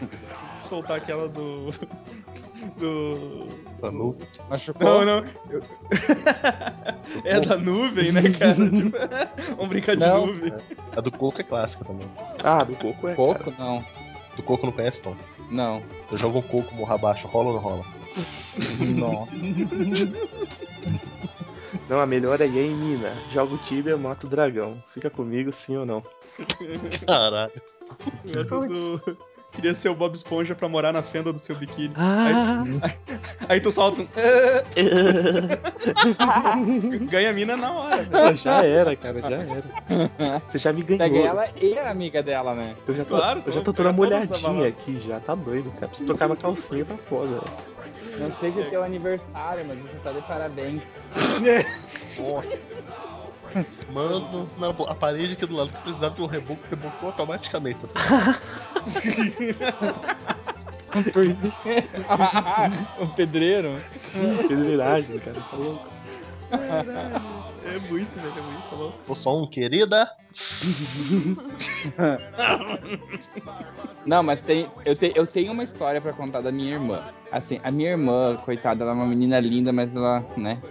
Speaker 3: soltar aquela do. Do.
Speaker 7: Tá nu.
Speaker 5: Machucou.
Speaker 3: Não, não. eu- é da nuvem, né, cara? Tipo, Vamos brincar de
Speaker 5: Não.
Speaker 3: nuvem.
Speaker 7: A do coco é clássica também.
Speaker 4: Ah, do coco é. cara.
Speaker 5: Pouco? Não.
Speaker 7: Do coco não conhece, Tom?
Speaker 5: Não.
Speaker 7: Eu jogo um coco morra abaixo, rola ou não rola?
Speaker 5: Não.
Speaker 4: Não, a melhor é e aí, mina. Joga o Tibia, mata o dragão. Fica comigo, sim ou não?
Speaker 7: Caralho.
Speaker 3: Essa do- Queria ser o Bob Esponja pra morar na fenda do seu biquíni.
Speaker 4: Ah!
Speaker 3: Aí tu solta um. Ganha a mina na hora. velho.
Speaker 4: Pô, já era, cara, já era. Você já me ganhou.
Speaker 5: Pega ela e a amiga dela, né?
Speaker 4: Eu já tô,
Speaker 3: Claro,
Speaker 4: eu já tô toda molhadinha aqui já, tá doido, cara. Preciso trocar minha calcinha, tá foda. velho.
Speaker 5: Não sei se é teu aniversário, mas você tá de parabéns.
Speaker 7: Mano, na a parede aqui do lado precisava de um reboco, rebocou automaticamente.
Speaker 5: o pedreiro.
Speaker 4: Pedreiragem, cara. Tá louco.
Speaker 3: É muito, velho. É muito, tá louco.
Speaker 7: Ou só um, querida?
Speaker 5: Não, mas tem, eu, te, eu tenho uma história pra contar da minha irmã. Assim, a minha irmã, coitada, ela é uma menina linda, mas ela, né,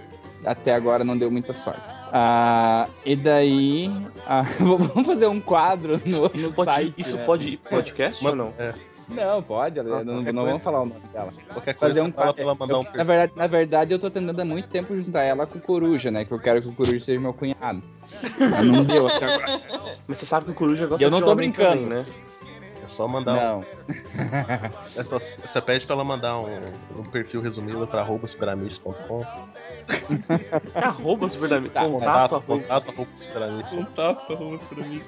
Speaker 5: até agora não deu muita sorte. Ah, e daí, ah, vamos fazer um quadro no, no
Speaker 4: Isso pode,
Speaker 5: site.
Speaker 4: isso
Speaker 5: né?
Speaker 4: pode ir pro podcast ou não?
Speaker 7: É,
Speaker 5: Não, pode,
Speaker 7: Ah,
Speaker 5: não, não
Speaker 7: coisa.
Speaker 5: vamos falar o nome dela.
Speaker 7: qualquer coisa,
Speaker 5: Fazer um
Speaker 7: fala pra mandar um
Speaker 5: Eu- na, verdade, na verdade, eu tô tentando há muito tempo juntar ela com o Coruja, né? Que eu quero que o Coruja seja meu cunhado. Mas não deu até agora.
Speaker 4: Mas você sabe que o Coruja gosta
Speaker 5: E eu não tô brincando.
Speaker 4: também, né?
Speaker 7: Eu só mandar um.
Speaker 5: Não.
Speaker 7: É só, você pede pra ela mandar um, um perfil resumido pra arrobasperamis.com.
Speaker 4: Arroba Superdamista.
Speaker 5: Tá,
Speaker 4: contato,
Speaker 7: Contato,
Speaker 4: arroba.
Speaker 7: arrobasperamis.com.
Speaker 3: Contato, arroba mim.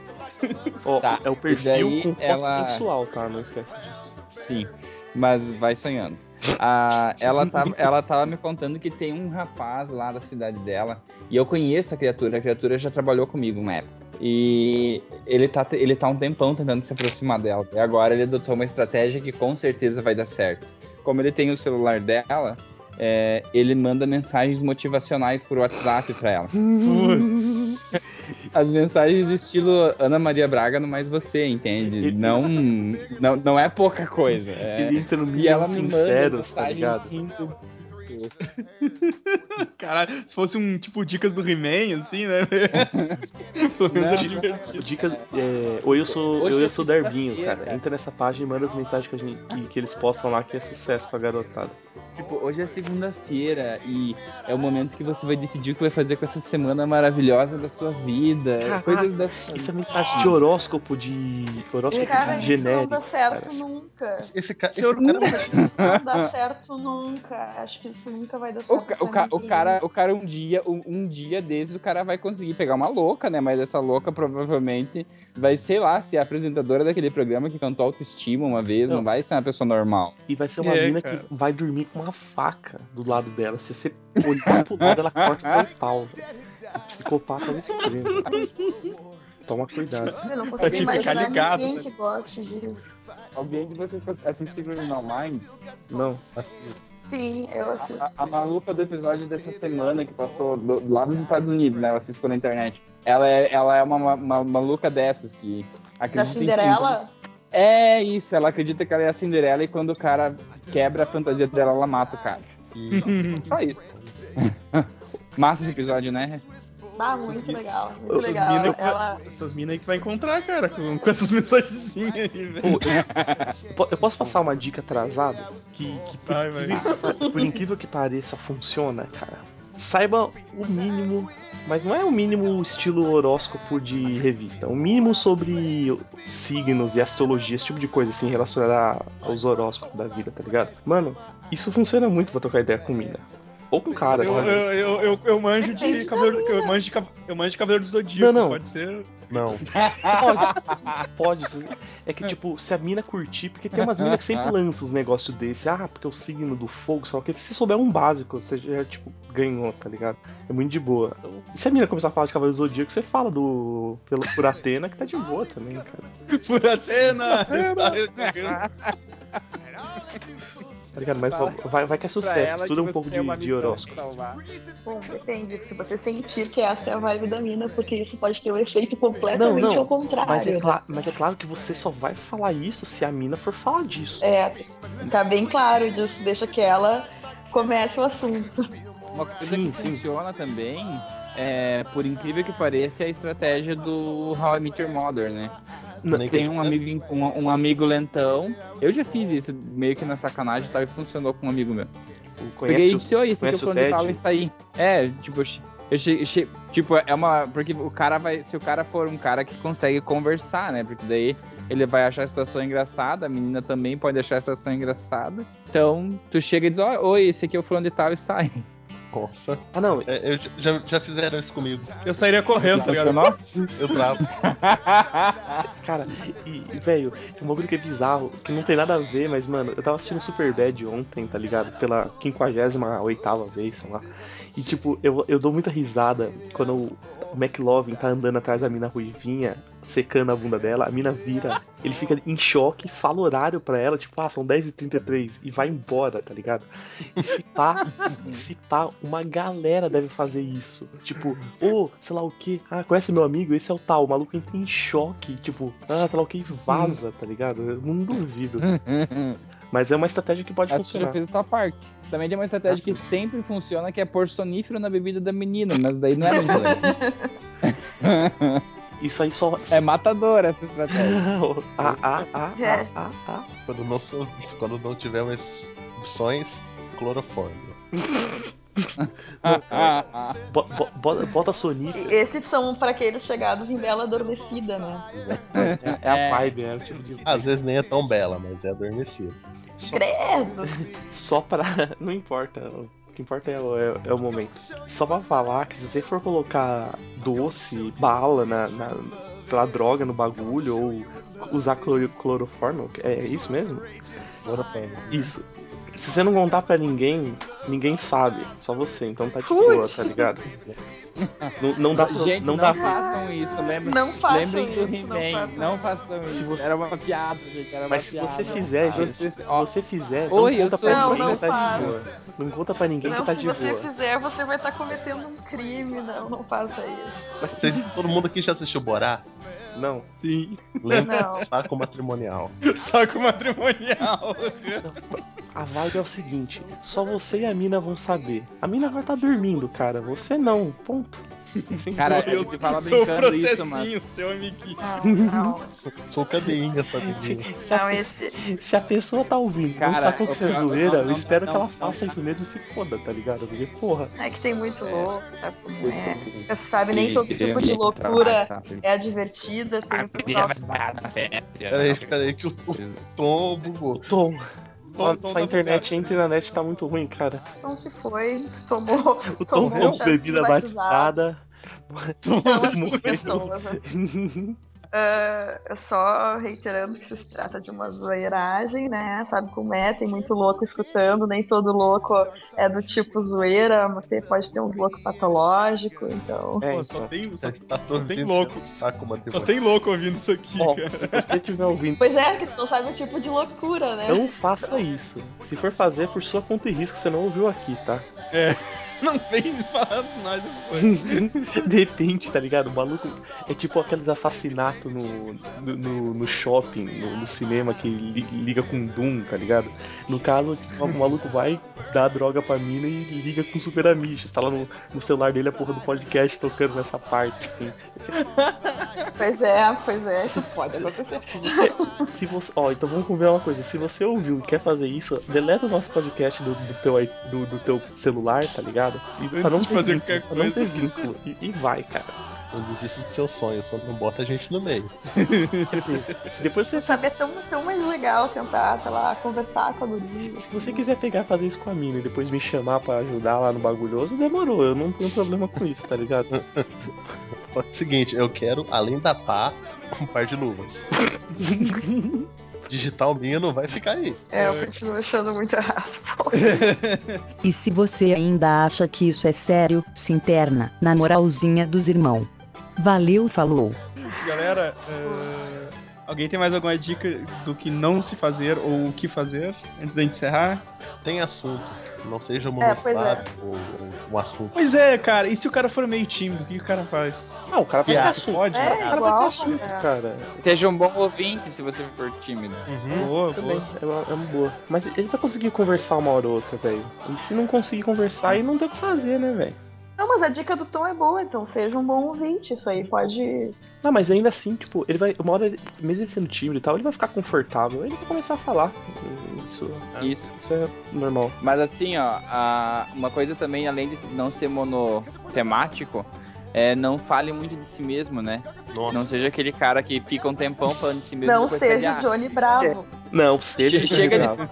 Speaker 4: Ó,
Speaker 5: Tá,
Speaker 4: É o perfil
Speaker 5: daí
Speaker 4: com foto
Speaker 5: ela-
Speaker 4: sensual, tá? Não esquece disso.
Speaker 5: Sim, mas vai sonhando. Ah, ela, tava, ela tava me contando que tem um rapaz lá da cidade dela, e eu conheço a criatura, a criatura já trabalhou comigo uma época. E ele tá, ele tá um tempão tentando se aproximar dela. E agora ele adotou uma estratégia que com certeza vai dar certo. Como ele tem o celular dela, é, ele manda mensagens motivacionais por WhatsApp pra ela. As mensagens do estilo Ana Maria Braga no Mais Você, entende? Não, não, não é pouca coisa. é-
Speaker 4: Ele entra no
Speaker 5: e ela
Speaker 4: nível
Speaker 5: me manda
Speaker 4: sincero, tá ligado?
Speaker 5: rindo.
Speaker 3: Caralho, se fosse um tipo dicas do He-Man, assim, né? Pelo menos
Speaker 5: Não,
Speaker 3: era divertido.
Speaker 4: Dicas. É, oi, eu sou,
Speaker 5: Hoje
Speaker 4: eu,
Speaker 5: é
Speaker 4: eu sou Darbinho, cara. Entra nessa página e manda as mensagens que, a gente- que- que eles postam lá que é sucesso pra garotada.
Speaker 5: Tipo, hoje é segunda-feira e é o momento que você vai decidir o que vai fazer com essa semana maravilhosa da sua vida.
Speaker 4: Caraca,
Speaker 5: coisas dessa.
Speaker 4: Isso é mensagem de horóscopo de. Horóscopo
Speaker 6: Cara,
Speaker 4: de
Speaker 6: isso não
Speaker 4: genérico.
Speaker 6: dá certo
Speaker 4: cara.
Speaker 6: nunca.
Speaker 7: Esse, ca esse cara
Speaker 6: Não dá certo nunca. Acho que isso nunca vai dar certo.
Speaker 5: O, ca- o, ca- o cara, o cara um dia, um, um dia desses, o cara vai conseguir pegar uma louca, né? Mas essa louca provavelmente vai, sei lá, ser a apresentadora daquele programa que cantou autoestima uma vez, não,
Speaker 4: Não.
Speaker 5: vai ser uma pessoa normal.
Speaker 4: E vai ser uma
Speaker 3: É,
Speaker 4: mina
Speaker 3: cara.
Speaker 4: que vai dormir com uma faca do lado dela. Se você olhar pro lado, ela corta teu pau. Um psicopata no extremo. Toma cuidado.
Speaker 6: Eu não
Speaker 3: Pra
Speaker 6: consigo
Speaker 3: te ficar
Speaker 6: imaginar
Speaker 3: ligado,
Speaker 6: ninguém
Speaker 3: né?
Speaker 6: que goste disso.
Speaker 5: Alguém de vocês assistiu Criminal Minds?
Speaker 4: Não.
Speaker 6: Sim, eu assisto.
Speaker 5: A, a maluca do episódio dessa semana que passou do, lá nos Estados Unidos, né? Eu assisto pela internet. Ela é, ela é uma, uma, uma maluca dessas que
Speaker 6: Da Cinderela?
Speaker 5: É isso, ela acredita que ela é a Cinderela e quando o cara quebra a fantasia dela, ela mata o cara. E só isso. Massa esse episódio, né?
Speaker 6: Ah, muito legal. Muito
Speaker 3: Essas
Speaker 6: legal.
Speaker 3: mina
Speaker 6: Ela.
Speaker 3: Essas minas aí que vai encontrar, cara, com, com essas mensagenzinhas aí, velho.
Speaker 4: Eu, po- eu posso passar uma dica atrasada? Que, que por,
Speaker 3: Vai, vai.
Speaker 4: incrível- por incrível que pareça, funciona, cara. Saiba o mínimo, mas não é o mínimo estilo horóscopo de revista. O mínimo sobre signos e astrologia, esse tipo de coisa, assim, relacionada aos horóscopos da vida, tá ligado? Mano, isso funciona muito pra trocar ideia com mina. Ou com cara,
Speaker 3: Eu,
Speaker 4: ligado?
Speaker 3: eu, eu, eu, eu manjo de cabelo. Eu manjo de, eu manjo de cabelo do zodíaco.
Speaker 4: Não, não.
Speaker 3: Pode ser.
Speaker 7: Não.
Speaker 4: Pode, pode. É que, tipo, se a mina curtir, porque tem umas minas que sempre lançam os negócios desse. Ah, porque o signo do fogo, só que se você souber um básico, você já, tipo, ganhou, tá ligado? É muito de boa. E se a mina começar a falar de Cavaleiro do Zodíaco, você fala do. Pelo, por Atena, que tá de boa também, cara.
Speaker 3: Por Atena!
Speaker 4: Tá ligado? Mas vai, vai que é sucesso.
Speaker 5: ela
Speaker 4: Estuda um pouco de, de horóscopo.
Speaker 6: Bom, depende. Se você sentir que essa é a vibe da mina, porque isso pode ter um efeito
Speaker 4: Não,
Speaker 6: completamente
Speaker 4: não.
Speaker 6: ao contrário.
Speaker 4: Mas é, mas é claro que você só vai falar isso se a mina for falar disso.
Speaker 6: É, tá bem claro disso. Deixa que ela comece o assunto.
Speaker 5: Uma coisa
Speaker 4: Sim,
Speaker 5: que
Speaker 4: sim.
Speaker 5: funciona também, é, por incrível que pareça, é a estratégia do How I Met Your Mother, né? Tem um amigo, um, um amigo lentão. Eu já fiz isso meio que na sacanagem e tal, e funcionou com um amigo meu. Peguei
Speaker 4: Conhece
Speaker 5: e disse, oi, esse aqui é o plano de fala e saí. É, tipo, eu che- che- tipo, é uma. Porque o cara vai. Se o cara for um cara que consegue conversar, né? Porque daí ele vai achar a situação engraçada, a menina também pode achar a situação engraçada. Então, tu chega e diz, ó, oi, esse aqui é o fulano de tal e sai.
Speaker 7: Nossa.
Speaker 4: Ah, não.
Speaker 7: É, eu já, já fizeram isso comigo.
Speaker 3: Eu sairia correndo, tá ligado?
Speaker 7: Eu travo.
Speaker 4: Cara, e, velho, um bagulho que é bizarro, que não tem nada a ver, mas, mano, eu tava assistindo Superbad ontem, tá ligado? Pela 58 vez, sei lá. E, tipo, eu, eu dou muita risada quando o McLovin tá andando atrás da mina ruivinha, secando a bunda dela, a mina vira, ele fica em choque, fala o horário pra ela, tipo, ah, são 10h33, e vai embora, tá ligado? E se pá, se pá, uma galera deve fazer isso. Tipo, ô, sei lá o que, ah, conhece meu amigo? Esse é o tal, o maluco entra em choque, tipo, ah, sei lá o que, vaza, tá ligado? Eu não duvido. Mas é uma estratégia que pode
Speaker 5: Acho que já
Speaker 4: funcionar.
Speaker 5: fez a tua parte. Também tem uma estratégia que sempre funciona, que é pôr sonífero na bebida da menina, mas daí não é muito.
Speaker 4: Isso aí só.
Speaker 5: É matadora essa estratégia.
Speaker 4: ah, ah, ah, ah, ah, ah.
Speaker 7: Quando não, quando não tiver mais opções, clorofórmio.
Speaker 4: Bo- bo- Bota, bota Sonica.
Speaker 6: E Esses são para aqueles chegados em bela adormecida, né?
Speaker 4: É a vibe, é o tipo de.
Speaker 7: Às vezes nem é tão bela, mas é adormecida.
Speaker 6: Credo!
Speaker 4: Só pra. Não importa. O que importa é, o- é- é o momento. Só pra falar que se você for colocar doce, bala na. na sei lá, droga no bagulho, ou usar cloro, cloroformo, é isso mesmo?
Speaker 7: Cloroformo.
Speaker 4: Isso. Se você não contar pra ninguém, ninguém sabe. Só você, então tá de boa, tá ligado? Não, não dá pra.
Speaker 5: Gente,
Speaker 4: não
Speaker 5: não,
Speaker 4: dá
Speaker 5: façam isso, lembrem,
Speaker 6: Não façam
Speaker 5: lembrem do
Speaker 6: isso, não
Speaker 5: He-Man,
Speaker 6: façam.
Speaker 5: não façam
Speaker 4: Se
Speaker 5: isso.
Speaker 4: você-
Speaker 5: Era uma piada, gente, era uma
Speaker 4: Mas se
Speaker 5: piada.
Speaker 4: você fizer,
Speaker 5: Ah,
Speaker 4: gente,
Speaker 5: você-
Speaker 4: se você fizer,
Speaker 5: Oi,
Speaker 4: não
Speaker 5: eu
Speaker 4: conta
Speaker 5: sou
Speaker 4: pra
Speaker 6: Não,
Speaker 4: ninguém
Speaker 6: não
Speaker 4: que tá de boa. Não conta pra ninguém
Speaker 6: Não,
Speaker 4: que tá
Speaker 6: se
Speaker 4: de
Speaker 6: você
Speaker 4: boa.
Speaker 6: fizer, você vai estar cometendo um crime. Não, não faça isso.
Speaker 4: Mas
Speaker 7: todo mundo aqui já assistiu Borá?
Speaker 4: Não.
Speaker 3: Sim.
Speaker 7: Lembra?
Speaker 6: Não.
Speaker 7: Saco matrimonial.
Speaker 3: Saco matrimonial.
Speaker 4: A vibe é o seguinte: só você e a mina vão saber. A mina vai estar dormindo, cara. Você não. Ponto.
Speaker 5: Cara,
Speaker 4: você-
Speaker 5: a gente fala
Speaker 3: Sou o
Speaker 5: brincando isso, mas...
Speaker 3: seu amiguinho.
Speaker 6: Não, não.
Speaker 7: Sou cadeinha, só
Speaker 4: se, se a, se a pessoa tá ouvindo,
Speaker 5: Cara,
Speaker 4: não sacou que
Speaker 5: o
Speaker 4: você é zoeira,
Speaker 5: não,
Speaker 4: eu espero
Speaker 5: não,
Speaker 4: que ela
Speaker 5: não,
Speaker 4: faça
Speaker 5: não.
Speaker 4: isso mesmo e se foda, tá ligado? Porque, porra.
Speaker 6: É que tem muito
Speaker 5: É.
Speaker 6: louco, é? Você sabe, nem todo tipo de loucura
Speaker 5: trabalhar, tá?
Speaker 6: é divertida. Tem pessoal
Speaker 7: Peraí, peraí, que o, o tom bugou.
Speaker 4: Tom.
Speaker 3: Tom
Speaker 4: sua
Speaker 3: tá
Speaker 4: internet entre na net tá muito ruim, cara.
Speaker 6: não se foi, tomou.
Speaker 4: O Tom
Speaker 6: tomou
Speaker 4: tomou bebida batizada.
Speaker 6: Então, assim,
Speaker 4: Morreu.
Speaker 6: pessoas, assim. Ah, só reiterando que se trata de uma zoeiragem, né? Sabe como é? Tem muito louco escutando, nem todo louco é do tipo zoeira, você pode ter uns loucos patológicos, então.
Speaker 4: É,
Speaker 3: Pô, só
Speaker 4: então.
Speaker 3: tem, só,
Speaker 7: está
Speaker 3: só tem louco.
Speaker 7: Saco
Speaker 3: Só tem louco ouvindo isso aqui,
Speaker 4: Ó,
Speaker 3: cara.
Speaker 4: se você estiver ouvindo,
Speaker 6: Pois é, que tu não sabe o tipo de loucura, né?
Speaker 4: não faça isso. Se for fazer, é por sua conta e risco, você não ouviu aqui, tá?
Speaker 3: Não vem falar de nós depois.
Speaker 4: De repente, tá ligado? O maluco é tipo aqueles assassinatos no, no, no- shopping, no, no cinema que li- liga com Doom, tá ligado? No caso, tipo, o maluco vai dar droga pra mina e liga com Super Amigos. Tá lá no, no celular dele a porra do podcast tocando nessa parte, assim.
Speaker 6: Pois é, pois é, isso pode acontecer.
Speaker 4: Se você. Se você. Ó, então vamos combinar uma coisa. Se você ouviu e quer fazer isso, deleta o nosso podcast do, do, teu, do, do teu celular, tá ligado? E, pra não ter
Speaker 3: fazer
Speaker 4: vínculo, pra não ter vínculo. E, e vai, cara.
Speaker 7: Não desista do seu sonho, só não bota a gente no meio.
Speaker 4: Se depois você
Speaker 6: Sabe, é tão, tão mais legal tentar, sei lá, conversar com a guria.
Speaker 4: Se você quiser pegar e fazer isso com a mina e depois me chamar pra ajudar lá no bagulhoso, demorou. Eu não tenho problema com isso, tá ligado?
Speaker 7: Só que é o seguinte, eu quero, além da pá, um par de luvas. Digital minha não vai ficar aí.
Speaker 6: É, eu continuo achando muito errado.
Speaker 1: E se você ainda acha que isso é sério, se interna, na moralzinha dos irmãos. Valeu, falou.
Speaker 3: Galera, é, alguém tem mais alguma dica do que não se fazer ou o que fazer antes da gente encerrar?
Speaker 7: Tem assunto. Não seja
Speaker 6: É, pois
Speaker 7: monossilábico ou, ou um assunto.
Speaker 3: Pois é, cara, e se o cara for meio tímido, o que o cara faz?
Speaker 4: Ah, o cara vai ter
Speaker 3: é,
Speaker 4: assunto.
Speaker 3: pode?
Speaker 4: O
Speaker 6: É,
Speaker 4: cara vai ter assunto,
Speaker 6: é.
Speaker 4: cara.
Speaker 5: Seja um bom ouvinte se você for tímido.
Speaker 7: Uhum.
Speaker 3: Boa,
Speaker 4: Também,
Speaker 3: boa.
Speaker 4: é uma, é uma boa. Mas ele vai conseguir conversar uma hora ou outra, velho. E se não conseguir conversar, aí não tem o que fazer, né, velho?
Speaker 6: Não, mas a dica do Tom é boa, então seja um bom ouvinte. Isso aí pode.
Speaker 4: Não, mas ainda assim, tipo, ele vai. Uma hora, mesmo ele sendo tímido e tal, ele vai ficar confortável. Ele vai começar a falar. Isso,
Speaker 5: Isso.
Speaker 4: isso é normal.
Speaker 5: Mas assim, ó, a- uma coisa também, além de não ser monotemático, é não fale muito de si mesmo, né?
Speaker 7: Nossa.
Speaker 5: Não seja aquele cara que fica um tempão falando de si mesmo.
Speaker 6: Não seja
Speaker 5: fala,
Speaker 6: Johnny Bravo.
Speaker 4: Não, seja.
Speaker 5: Che- chega de-
Speaker 4: bravo.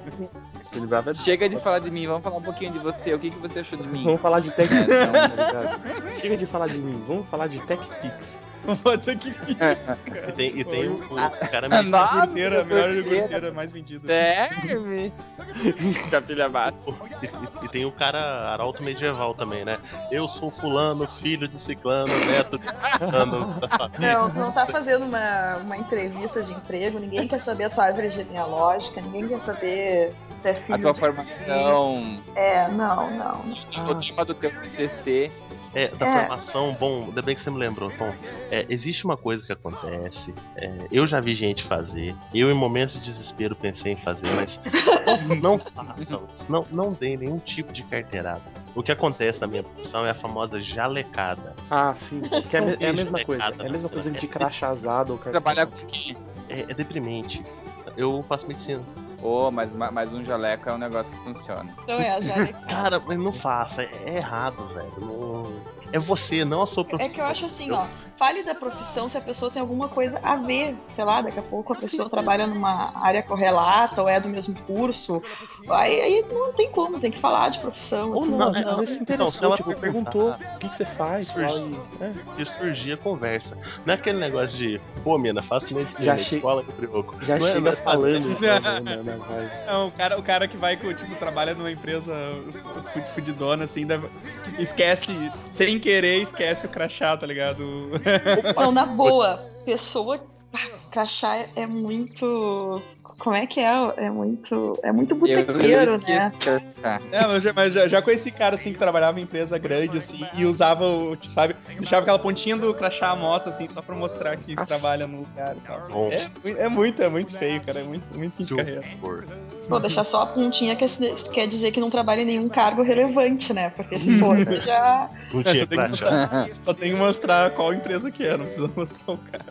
Speaker 4: É
Speaker 5: "Ah, Chega de falar de mim, vamos falar um pouquinho de você. O que, que você achou de mim?
Speaker 4: Vamos falar de Tech
Speaker 5: É,
Speaker 4: Pix,
Speaker 5: não.
Speaker 4: tá ligado? Chega de falar de mim, vamos falar de Tech Pix.
Speaker 3: Bota aqui,
Speaker 7: E tem, e tem o, o cara
Speaker 5: Ah, Nossa,
Speaker 3: gurteira, a melhor
Speaker 5: gurteira.
Speaker 3: gurteira mais vendida.
Speaker 5: Serve? Capilha baixa.
Speaker 7: E, e- e tem o cara arauto medieval também, né? Eu sou fulano, filho de ciclano, neto de ciclano da família.
Speaker 6: Não, tu não tá fazendo uma, uma entrevista de emprego, ninguém quer saber a tua árvore genealógica, ninguém quer saber é filho
Speaker 5: A tua
Speaker 6: de-
Speaker 5: formação,
Speaker 6: É, não, não.
Speaker 5: o tema do teu TCC.
Speaker 7: É, da
Speaker 6: É.
Speaker 7: formação, bom, ainda bem que você me lembrou, Tom. É, existe uma coisa que acontece, é, eu já vi gente fazer, eu em momentos de desespero pensei em fazer, mas não, não façam não, não deem nenhum tipo de carteirada. O que acontece na minha profissão é a famosa jalecada.
Speaker 4: Ah, sim. Que é, a me- é a mesma coisa. É a mesma coisa de crachazado ou.
Speaker 5: Trabalhar com quem?
Speaker 7: É, é deprimente. Eu faço medicina.
Speaker 5: Ô, mas, ma- mas um jaleco é um negócio que funciona.
Speaker 6: Então é, a jaleca.
Speaker 7: Cara, mas não faça, é errado, velho. Não- É você, não a sua
Speaker 6: É que
Speaker 7: profissão.
Speaker 6: eu acho assim, ó, fale da profissão se a pessoa tem alguma coisa a ver, sei lá, daqui a pouco a pessoa trabalha numa área correlata ou é do mesmo curso. Aí, aí não tem como, tem que falar de profissão.
Speaker 4: Ou
Speaker 6: assim,
Speaker 4: não,
Speaker 6: não, não.
Speaker 4: vezes se
Speaker 7: Então, se
Speaker 4: interessou,
Speaker 7: ela
Speaker 4: tipo, perguntou o que, que você faz,
Speaker 7: surge.
Speaker 4: tal, e- é.
Speaker 7: De surgir a conversa. Não é aquele negócio de, pô, mina, faço medicina
Speaker 4: Já
Speaker 7: na
Speaker 4: che-
Speaker 7: escola que troco.
Speaker 4: Já
Speaker 7: Não
Speaker 4: chega
Speaker 7: não é-
Speaker 4: falando né.
Speaker 3: É, o cara, o cara que vai, com, tipo, trabalha numa empresa fu- fudidona, assim, deve- esquece, sem querer, esquece o crachá, tá ligado?
Speaker 6: Então, na boa, pessoa. Cachá é muito como é que é? É muito. É muito botequeiro, né?
Speaker 3: É, mas, já, mas já, já conheci cara, assim, que trabalhava em empresa grande, assim, e usava o, sabe, deixava aquela pontinha do crachá à moto, assim, só pra mostrar que trabalha no lugar e tal. É,
Speaker 7: Nossa.
Speaker 3: é muito, é muito feio, cara, é muito, muito fim de
Speaker 7: Que
Speaker 3: carreira.
Speaker 6: Pô, deixar só a pontinha quer, quer dizer que não trabalha em nenhum cargo relevante, né? Porque se for, você já.
Speaker 3: É, você tem que
Speaker 7: crachá.
Speaker 3: Só tem que mostrar qual empresa que é, não precisa mostrar o cara.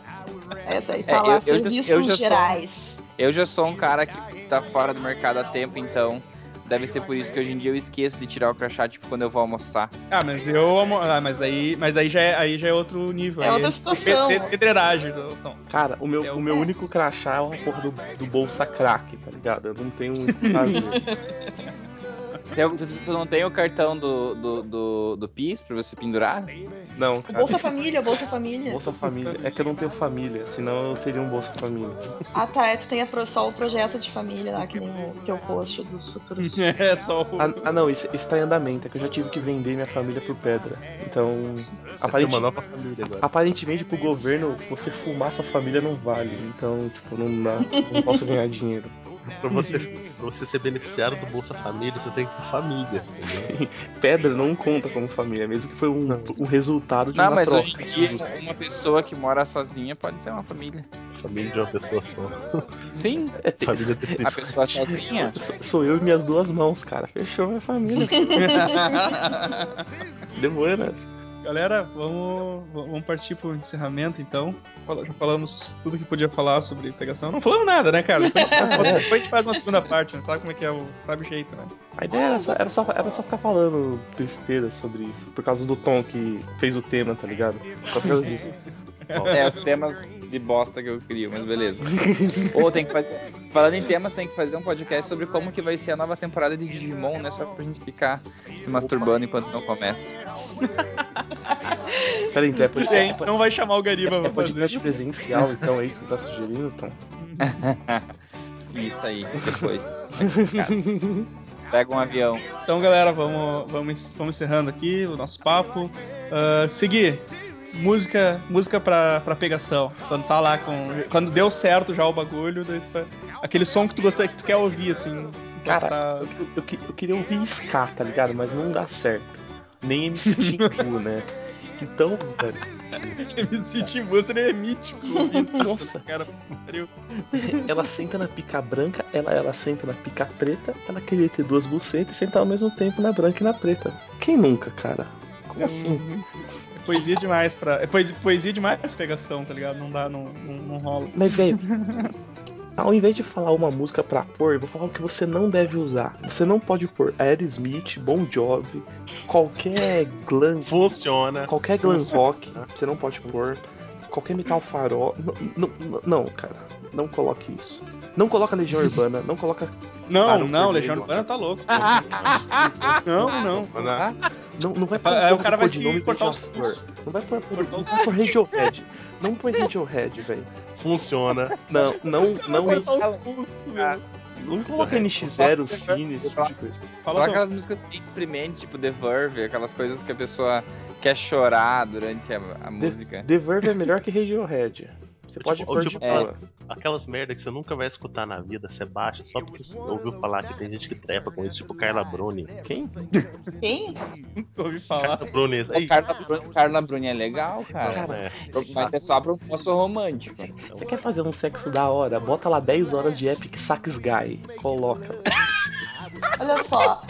Speaker 6: É, daí
Speaker 5: É,
Speaker 6: tá lá
Speaker 5: eu- eu já-
Speaker 6: serviços
Speaker 5: eu já sou-
Speaker 6: gerais.
Speaker 5: Eu já sou um cara que tá fora do mercado há tempo, então deve ser por isso que hoje em dia eu esqueço de tirar o crachá, tipo, quando eu vou almoçar.
Speaker 3: Ah, mas eu amo. Ah, mas daí, mas daí já é, aí já é outro nível.
Speaker 6: É
Speaker 3: aí
Speaker 6: outra situação.
Speaker 3: pe- pe- Pedreiragem. Então.
Speaker 4: Cara, o meu,
Speaker 3: É o-
Speaker 4: o meu único crachá é uma porra do, do bolsa crack, tá ligado? Eu não tenho o que fazer.
Speaker 5: Tu, tu- tu não tem o cartão do, do, do, do PIS pra você pendurar?
Speaker 4: Não, cara.
Speaker 6: Bolsa Família, Bolsa Família.
Speaker 4: Bolsa Família. É que eu não tenho família, senão eu teria um Bolsa Família.
Speaker 6: Ah tá, é, tu tem a só o projeto de família lá, que nem o teu post dos futuros.
Speaker 3: É só o.
Speaker 4: Ah, ah, não, isso, isso tá em andamento, é que eu já tive que vender minha família por pedra. Então,
Speaker 7: Você tem
Speaker 4: aparente-
Speaker 7: uma nova família agora.
Speaker 4: aparentemente pro governo, você fumar sua família não vale. Então, tipo, não dá, não posso ganhar dinheiro.
Speaker 7: Pra você, pra você ser beneficiário do Bolsa Família, você tem que ter família. entendeu?
Speaker 4: Pedra não conta como família, mesmo que foi um, um resultado de
Speaker 5: Não,
Speaker 4: uma
Speaker 5: mas
Speaker 4: troca.
Speaker 5: hoje em dia, uma pessoa que mora sozinha pode ser uma família.
Speaker 7: Família de uma pessoa só.
Speaker 5: Sim,
Speaker 4: É,
Speaker 7: Família de
Speaker 5: a pessoa sozinha.
Speaker 4: sou, sou eu e minhas duas mãos, cara. Fechou minha família. Demorou, né?
Speaker 3: Galera, vamos, vamos partir pro encerramento então. Já falamos tudo que podia falar sobre pegação. Não falamos nada, né, cara? Depois, depois a gente faz uma segunda parte, né? Sabe como é que é o. Sabe o jeito, né?
Speaker 4: A ideia era só, era, só, era só ficar falando besteira sobre isso. Por causa do Tom que fez o tema, tá ligado? Só por causa disso.
Speaker 5: É, os temas de bosta que eu crio, mas beleza. Ou tem que fazer. Falando em temas, tem que fazer um podcast sobre como que vai ser a nova temporada de Digimon, né? Só pra gente ficar se masturbando enquanto não começa.
Speaker 4: Peraí, então é
Speaker 3: A
Speaker 4: podcast,
Speaker 3: gente não vai chamar o Gariba
Speaker 4: é podcast presencial, então é isso que tá sugerindo, Tom?
Speaker 5: Isso aí, depois. Pega um avião.
Speaker 3: Então, galera, vamos, vamos, vamos encerrando aqui o nosso papo. Ah, seguir. Música, música pra, pra pegação. Quando tá lá com. Quando deu certo já o bagulho, aquele som que tu gostaria que tu quer ouvir, assim.
Speaker 4: Cara,
Speaker 3: tá-
Speaker 4: Eu, eu, eu queria ouvir Ska, tá ligado? Mas não dá certo. Nem MC Timbu, né? Então, velho,
Speaker 3: MC Timbu seria mítico. Isso,
Speaker 4: Nossa.
Speaker 3: cara, pariu.
Speaker 4: ela senta na pica branca, ela, ela senta na pica preta, ela queria ter duas bucetas e sentar ao mesmo tempo na branca e na preta. Quem nunca, cara? Como assim?
Speaker 3: Poesia demais pra. É poesia, poesia demais pra pegação, tá ligado? Não dá, não, não, não rola.
Speaker 4: Mas, velho, ao invés de falar uma música pra pôr, eu vou falar o que você não deve usar. Você não pode pôr Aerosmith, Bon Jovi, qualquer glam,
Speaker 7: Funciona.
Speaker 4: qualquer glam rock, você não pode pôr. Qualquer metal farol. Não, não, não, não, cara. Não coloque isso. Não coloca Legião Urbana, não coloca.
Speaker 3: Não,
Speaker 4: Barão
Speaker 3: não,
Speaker 4: Vermelho.
Speaker 3: Legião Urbana tá louco. Não, não.
Speaker 7: Funciona.
Speaker 4: Não, não vai pôr
Speaker 3: Aí o cara vai se cortar os
Speaker 4: beija-flor. Não vai pôr, não vai pôr Radiohead. Não põe Radiohead, velho.
Speaker 7: Funciona.
Speaker 4: Não, não, não,
Speaker 3: meu.
Speaker 4: Não coloca NX0, Cine, esse tipo de coisa.
Speaker 3: Fala
Speaker 5: aquelas músicas bem experimentos, tipo The Verve, aquelas coisas que a pessoa quer chorar durante a, a música.
Speaker 4: The Verve é melhor que Radiohead. Você pode
Speaker 7: Tipo,
Speaker 4: pôr
Speaker 7: tipo,
Speaker 4: de
Speaker 5: é.
Speaker 7: Aquelas merda que você nunca vai escutar na vida, você baixa só porque você ouviu falar que tem gente que trepa com isso, tipo Carla Bruni.
Speaker 4: Quem?
Speaker 6: Quem?
Speaker 3: Ouvi falar.
Speaker 7: Carla Bruni.
Speaker 5: Ô, Carla, Bruni, Carla Bruni é legal, cara.
Speaker 7: não, é.
Speaker 5: Mas é só pro poço romântico.
Speaker 4: Você quer fazer um sexo da hora? Bota lá 10 horas de Epic Sax Guy. Coloca.
Speaker 6: Olha só.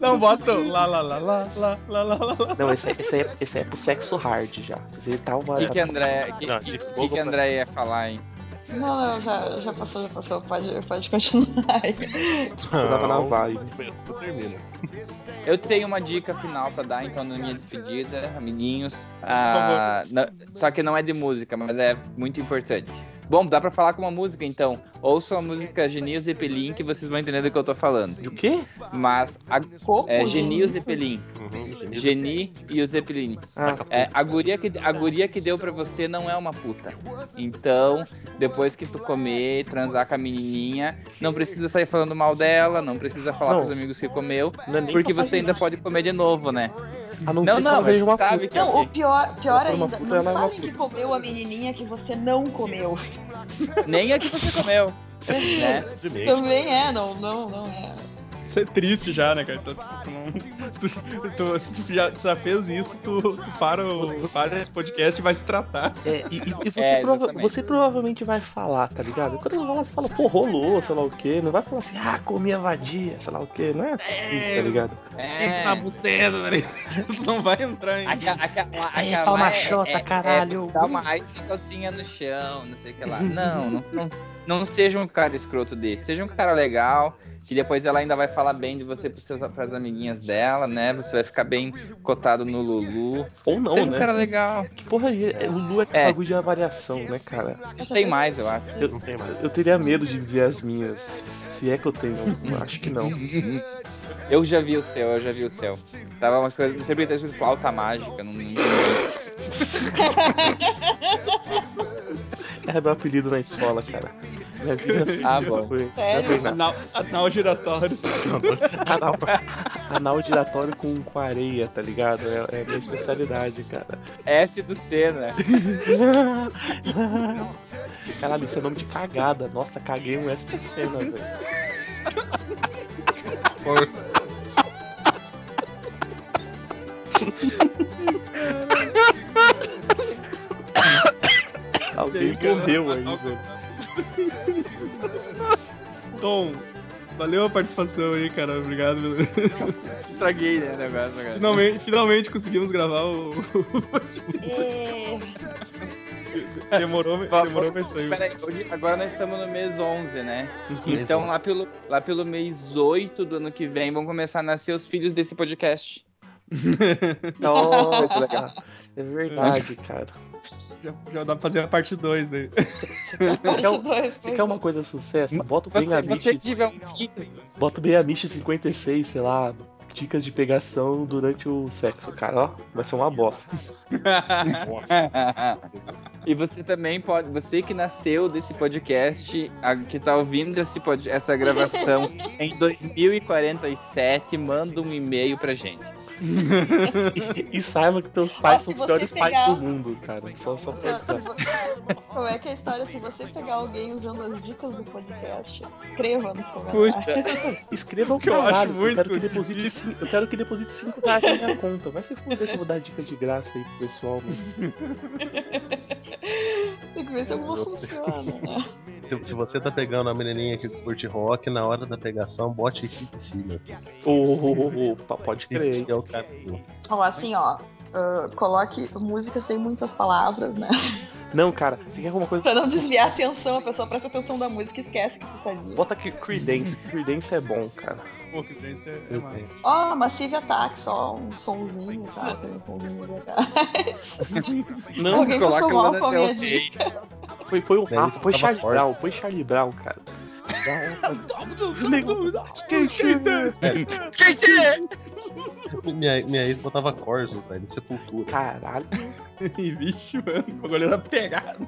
Speaker 3: Não, bota lá, lá, lá, lá, lá, lá, lá, lá.
Speaker 4: Não, esse, esse, é, esse é pro sexo hard já. Se você tá uma.
Speaker 5: O que, que André, que,
Speaker 7: Não,
Speaker 5: que, que, que André ia falar, hein?
Speaker 6: Não, não, já, já passou, já passou. Pode, pode continuar.
Speaker 4: Desculpa, na vibe.
Speaker 7: Termina.
Speaker 5: Eu tenho uma dica final pra dar, então, na minha despedida, amiguinhos. Ah, não, só que não é de música, mas é muito importante. Bom, dá pra falar com uma música, então. Ouçam a música Genio Zeppelin, que vocês vão entender do que eu tô falando.
Speaker 4: De o quê?
Speaker 5: Mas, a, é. Genio Zeppelin.
Speaker 7: Uhum.
Speaker 5: Geni e o Zeppelin.
Speaker 4: Ah,
Speaker 5: É, a, guria que, a guria que deu pra você não é uma puta. Então, depois que tu comer, transar com a menininha, não precisa sair falando mal dela, não precisa falar
Speaker 4: Não.
Speaker 5: pros amigos que comeu,
Speaker 4: não é
Speaker 5: porque você ainda pode comer de novo, né?
Speaker 4: A não,
Speaker 5: Não,
Speaker 4: ser
Speaker 5: não,
Speaker 4: veja uma
Speaker 5: sabe
Speaker 4: puta.
Speaker 5: que-
Speaker 6: Não, o pior, pior
Speaker 4: uma
Speaker 6: ainda,
Speaker 4: puta,
Speaker 6: não
Speaker 4: é
Speaker 6: fale que comeu a menininha que você não comeu.
Speaker 5: Nem a que você comeu. né?
Speaker 7: Simplesmente.
Speaker 6: Também é, não, não, não é.
Speaker 3: É triste já, né, cara? Tu, tu não- tu- tu- se tu já, já fez isso, tu, tu para, o, para esse podcast e vai se tratar.
Speaker 4: É, e, e- você,
Speaker 5: É,
Speaker 4: prova- você provavelmente vai falar, tá ligado? Quando fala, você fala, pô, rolou, sei lá o quê. Não vai falar assim, ah, comi a vadia, sei lá o quê. Não é assim,
Speaker 3: É.
Speaker 4: tá ligado?
Speaker 5: É.
Speaker 3: Na buceta, tá ligado? Tu não vai entrar em.
Speaker 5: Aquela, aquela,
Speaker 4: É,
Speaker 5: aquela
Speaker 4: toma
Speaker 5: é-
Speaker 4: xota,
Speaker 5: é-
Speaker 4: caralho.
Speaker 5: É, dá uma ice calcinha no chão, não sei o que lá. Não, não, não, não seja um cara escroto desse. Seja um cara legal, que depois ela ainda vai falar bem de você pros seus, pras amiguinhas dela, né? Você vai ficar bem cotado no Lulu.
Speaker 4: Ou não,
Speaker 5: seja um
Speaker 4: né?
Speaker 5: cara legal.
Speaker 4: Que porra é? Lulu é,
Speaker 5: É.
Speaker 4: bagulho de avaliação, né, cara?
Speaker 5: Tem mais, eu acho.
Speaker 4: Eu,
Speaker 7: Não tem mais.
Speaker 4: eu teria medo de ver as minhas. Se é que eu tenho, acho que não.
Speaker 5: Eu já vi o céu, eu já vi o céu. Tava umas coisas. Sempre tá escrito flauta mágica, não, não.
Speaker 4: Era meu apelido na escola, cara. Minha vida
Speaker 5: Ah, bom.
Speaker 4: foi.
Speaker 6: Sério?
Speaker 3: Anal, anal giratório.
Speaker 4: Anal, anal giratório com, com areia, tá ligado? É, é a minha especialidade, cara.
Speaker 5: S do C, né?
Speaker 4: Caralho, isso é nome de cagada. Nossa, caguei um S cena, velho. Alguém morreu aí, velho.
Speaker 3: Tom, valeu a participação aí, cara. Obrigado.
Speaker 5: Estraguei, né, o negócio agora.
Speaker 3: Finalmente, finalmente conseguimos gravar o.
Speaker 6: É,
Speaker 3: demorou, demorou, mas saiu.
Speaker 5: Peraí, hoje- agora nós estamos no mês 11, né? Então lá pelo, lá pelo mês 8 do ano que vem vão começar a nascer os filhos desse podcast.
Speaker 4: Nossa, é verdade, cara.
Speaker 3: Já, já dá pra fazer a parte 2 daí.
Speaker 4: Você quer, quer- uma coisa sucesso? Bota o
Speaker 5: um filho.
Speaker 4: Bota o Benamiche 56, sei lá. Dicas de pegação durante o sexo, cara. Ó, vai ser uma bosta.
Speaker 5: e você também pode, você que nasceu desse podcast, a- que tá ouvindo esse pod, essa gravação em 2047, manda um e-mail pra gente.
Speaker 4: E, e saiba que teus pais são os piores pais
Speaker 6: pegar-
Speaker 4: do mundo, cara. Só, só pra avisar.
Speaker 6: Como é que é a história? Se você pegar alguém usando as dicas do podcast, escreva no comentário.
Speaker 5: Puxa,
Speaker 4: Escreva o
Speaker 3: Que eu acho
Speaker 4: caralho. Eu,
Speaker 3: muito
Speaker 4: quero que deposite
Speaker 3: difícil.
Speaker 4: cinco, eu quero que deposite 5 reais na minha conta. Vai se fuder que eu vou dar dicas de graça aí pro pessoal. Mano.
Speaker 6: Tem que ver se alguma
Speaker 7: Você-
Speaker 6: funciona, né?
Speaker 7: Se, se você tá pegando a menininha que curte rock, na hora da pegação, bote
Speaker 4: ô, ô, ô, pá, pode crer.
Speaker 7: é o caminho.
Speaker 6: Ó, assim, ó. ah, coloque música sem muitas palavras, né?
Speaker 4: Não, cara, você quer alguma coisa.
Speaker 6: Pra não desviar a atenção, a pessoa presta atenção da música e esquece que tu tá ali.
Speaker 4: Bota aqui Creedence. Creedence é bom, cara.
Speaker 3: Pô, gente, é, é massa.
Speaker 6: Ó, Massive Attack, só um sonzinho, tá? Tem um sonzinho ali atrás.
Speaker 4: Não,
Speaker 6: Alguém
Speaker 5: coloca lá na tela.
Speaker 4: Foi, foi o Rafa, foi Charlie
Speaker 7: forte.
Speaker 4: Brown, foi Charlie Brown, cara.
Speaker 7: Minha, minha ex botava Corsos, velho, Sepultura.
Speaker 4: Caralho.
Speaker 3: Vixe, mano, o bagulho era pegado.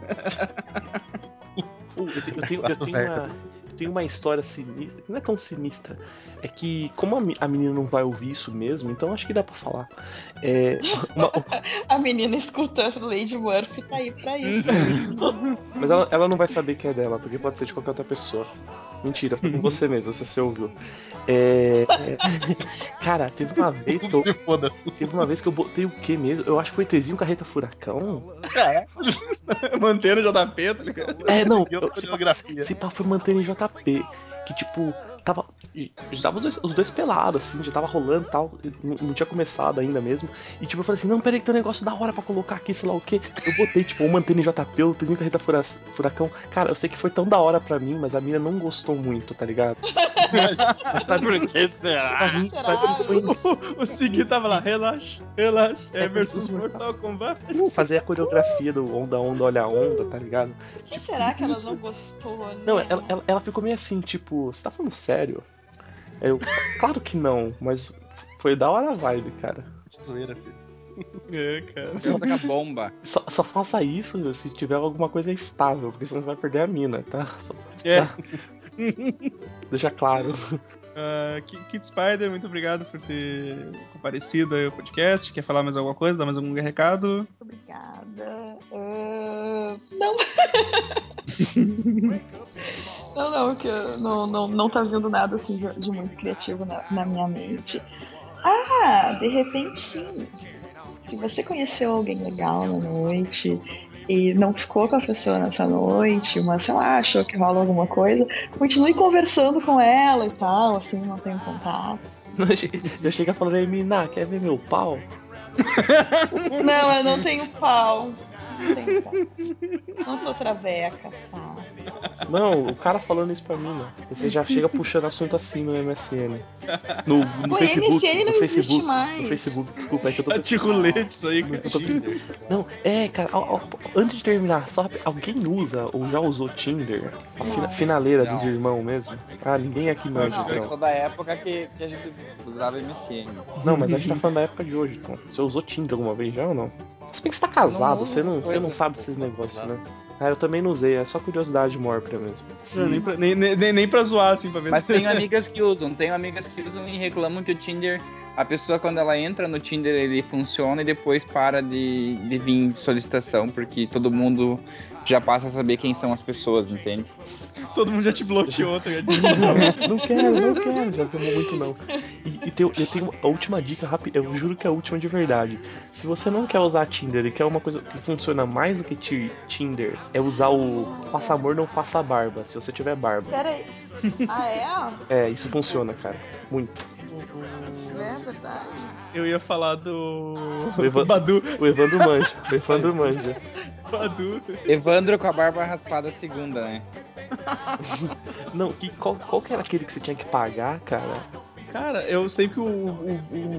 Speaker 4: Pô, eu, te- eu tenho, eu, tenho uma, tenho uma história sinistra. Não é tão sinistra. É que, como a menina não vai ouvir isso mesmo, então acho que dá pra falar. É, uma-
Speaker 6: A menina escutando Lady Murphy tá aí pra isso.
Speaker 4: mas ela, ela não vai saber que é dela, porque pode ser de qualquer outra pessoa. Mentira, foi com você mesmo, você se ouviu. É, é, cara, teve uma vez que eu, teve uma vez que eu botei o que mesmo? Eu acho que foi Tezinho Carreta Furacão.
Speaker 3: Mantendo o JP, tá ligado?
Speaker 4: É, não, eu, se pá- se pá foi mantendo JP. Que tipo, tava. já tava os dois, os dois pelados, assim, já tava rolando e tal. Não, não tinha começado ainda mesmo. E tipo, eu falei assim, não, peraí que tem um negócio da hora pra colocar aqui, sei lá o quê. Eu botei, tipo, uma antena JP, outra carreta fura- furacão. Cara, eu sei que foi tão da hora pra mim, mas a mina não gostou muito, tá ligado? Mas pra mim,
Speaker 5: que será?
Speaker 4: pra mim, pra mim foi
Speaker 3: O Segui tava lá, relaxa, relaxa.
Speaker 4: É
Speaker 3: É versus Mortal Kombat.
Speaker 4: fazer a coreografia do onda, onda, olha a onda, tá ligado?
Speaker 6: Por que será que ela não gostou? né?
Speaker 4: Não, ela, ela, ela ficou meio assim, tipo, você tá falando sério? Eu, claro que não, mas foi da hora a vibe, cara.
Speaker 7: Que zoeira, filho.
Speaker 3: É, cara.
Speaker 5: Só taca bomba.
Speaker 4: Só, só faça isso se tiver alguma coisa estável, porque senão você vai perder a mina, tá? Só,
Speaker 3: É.
Speaker 4: só- Deixa claro.
Speaker 3: Ah, Ki- Kid Spider, muito obrigado por ter comparecido aí ao podcast. Quer falar mais alguma coisa? Dar mais algum recado?
Speaker 6: Obrigada. Ah, não. não, não, que eu- não, não, não tá vindo nada assim de, de muito criativo na, na minha mente. Ah, de repente sim. Se você conheceu alguém legal na noite e não ficou com a pessoa nessa noite, mas sei lá, achou que rola alguma coisa, continue conversando com ela e tal, assim, não tem contato.
Speaker 4: Já chega falando aí, mina, quer ver meu pau?
Speaker 6: Não, eu não tenho pau. Não sou traveca, tá?
Speaker 4: Não, o cara falando isso pra mim, né? Você já chega puxando assunto assim no MSN. No, no
Speaker 6: O
Speaker 4: Facebook.
Speaker 6: MSN não
Speaker 4: no Facebook.
Speaker 6: mais.
Speaker 4: No Facebook, desculpa, é que eu tô.
Speaker 3: De rolete isso aí, cara.
Speaker 4: Não, é, cara, ó, ó, antes de terminar, só alguém usa ou já usou Tinder? A fina- finaleira
Speaker 5: Não.
Speaker 4: dos irmãos mesmo? Ah, ninguém aqui manja,
Speaker 6: Não.
Speaker 5: Eu
Speaker 4: então.
Speaker 5: sou da época que, que a gente usava MSN.
Speaker 4: Não, mas a gente tá falando da época de hoje, pô. Você usou Tinder alguma vez já ou não? Se bem que você tá casado,
Speaker 5: Não
Speaker 4: você, não, você não sabe desses negócios, né? Ah, eu também não usei, é só curiosidade mórbida mesmo.
Speaker 3: Não, nem, pra, nem, nem, nem pra zoar, assim, pra ver
Speaker 5: Mas
Speaker 3: se-
Speaker 5: tenho amigas que usam, tenho amigas que usam e reclamam que o Tinder, a pessoa quando ela entra no Tinder ele funciona e depois para de, de vir solicitação, porque todo mundo já passa a saber quem são as pessoas, entende?
Speaker 3: todo mundo já te bloqueou, tá ligado?
Speaker 4: não quero, não quero, já tomou muito não. E, e tem, eu tenho a última dica rápida, eu juro que é a última de verdade. Se você não quer usar Tinder e quer uma coisa que funciona mais do que ti- Tinder, é usar o faça amor, não faça barba, se você tiver barba.
Speaker 6: Pera aí. Ah, é?
Speaker 4: É, isso funciona, cara. Muito.
Speaker 6: É verdade.
Speaker 3: Eu ia falar do.
Speaker 4: O Evan-
Speaker 3: Badu.
Speaker 4: O Evandro manja, o Evandro manja.
Speaker 3: Badu.
Speaker 5: Evandro com a barba raspada segunda, né?
Speaker 4: Não, que, qual, qual que era aquele que você tinha que pagar, cara?
Speaker 3: Cara, eu sei que o, o,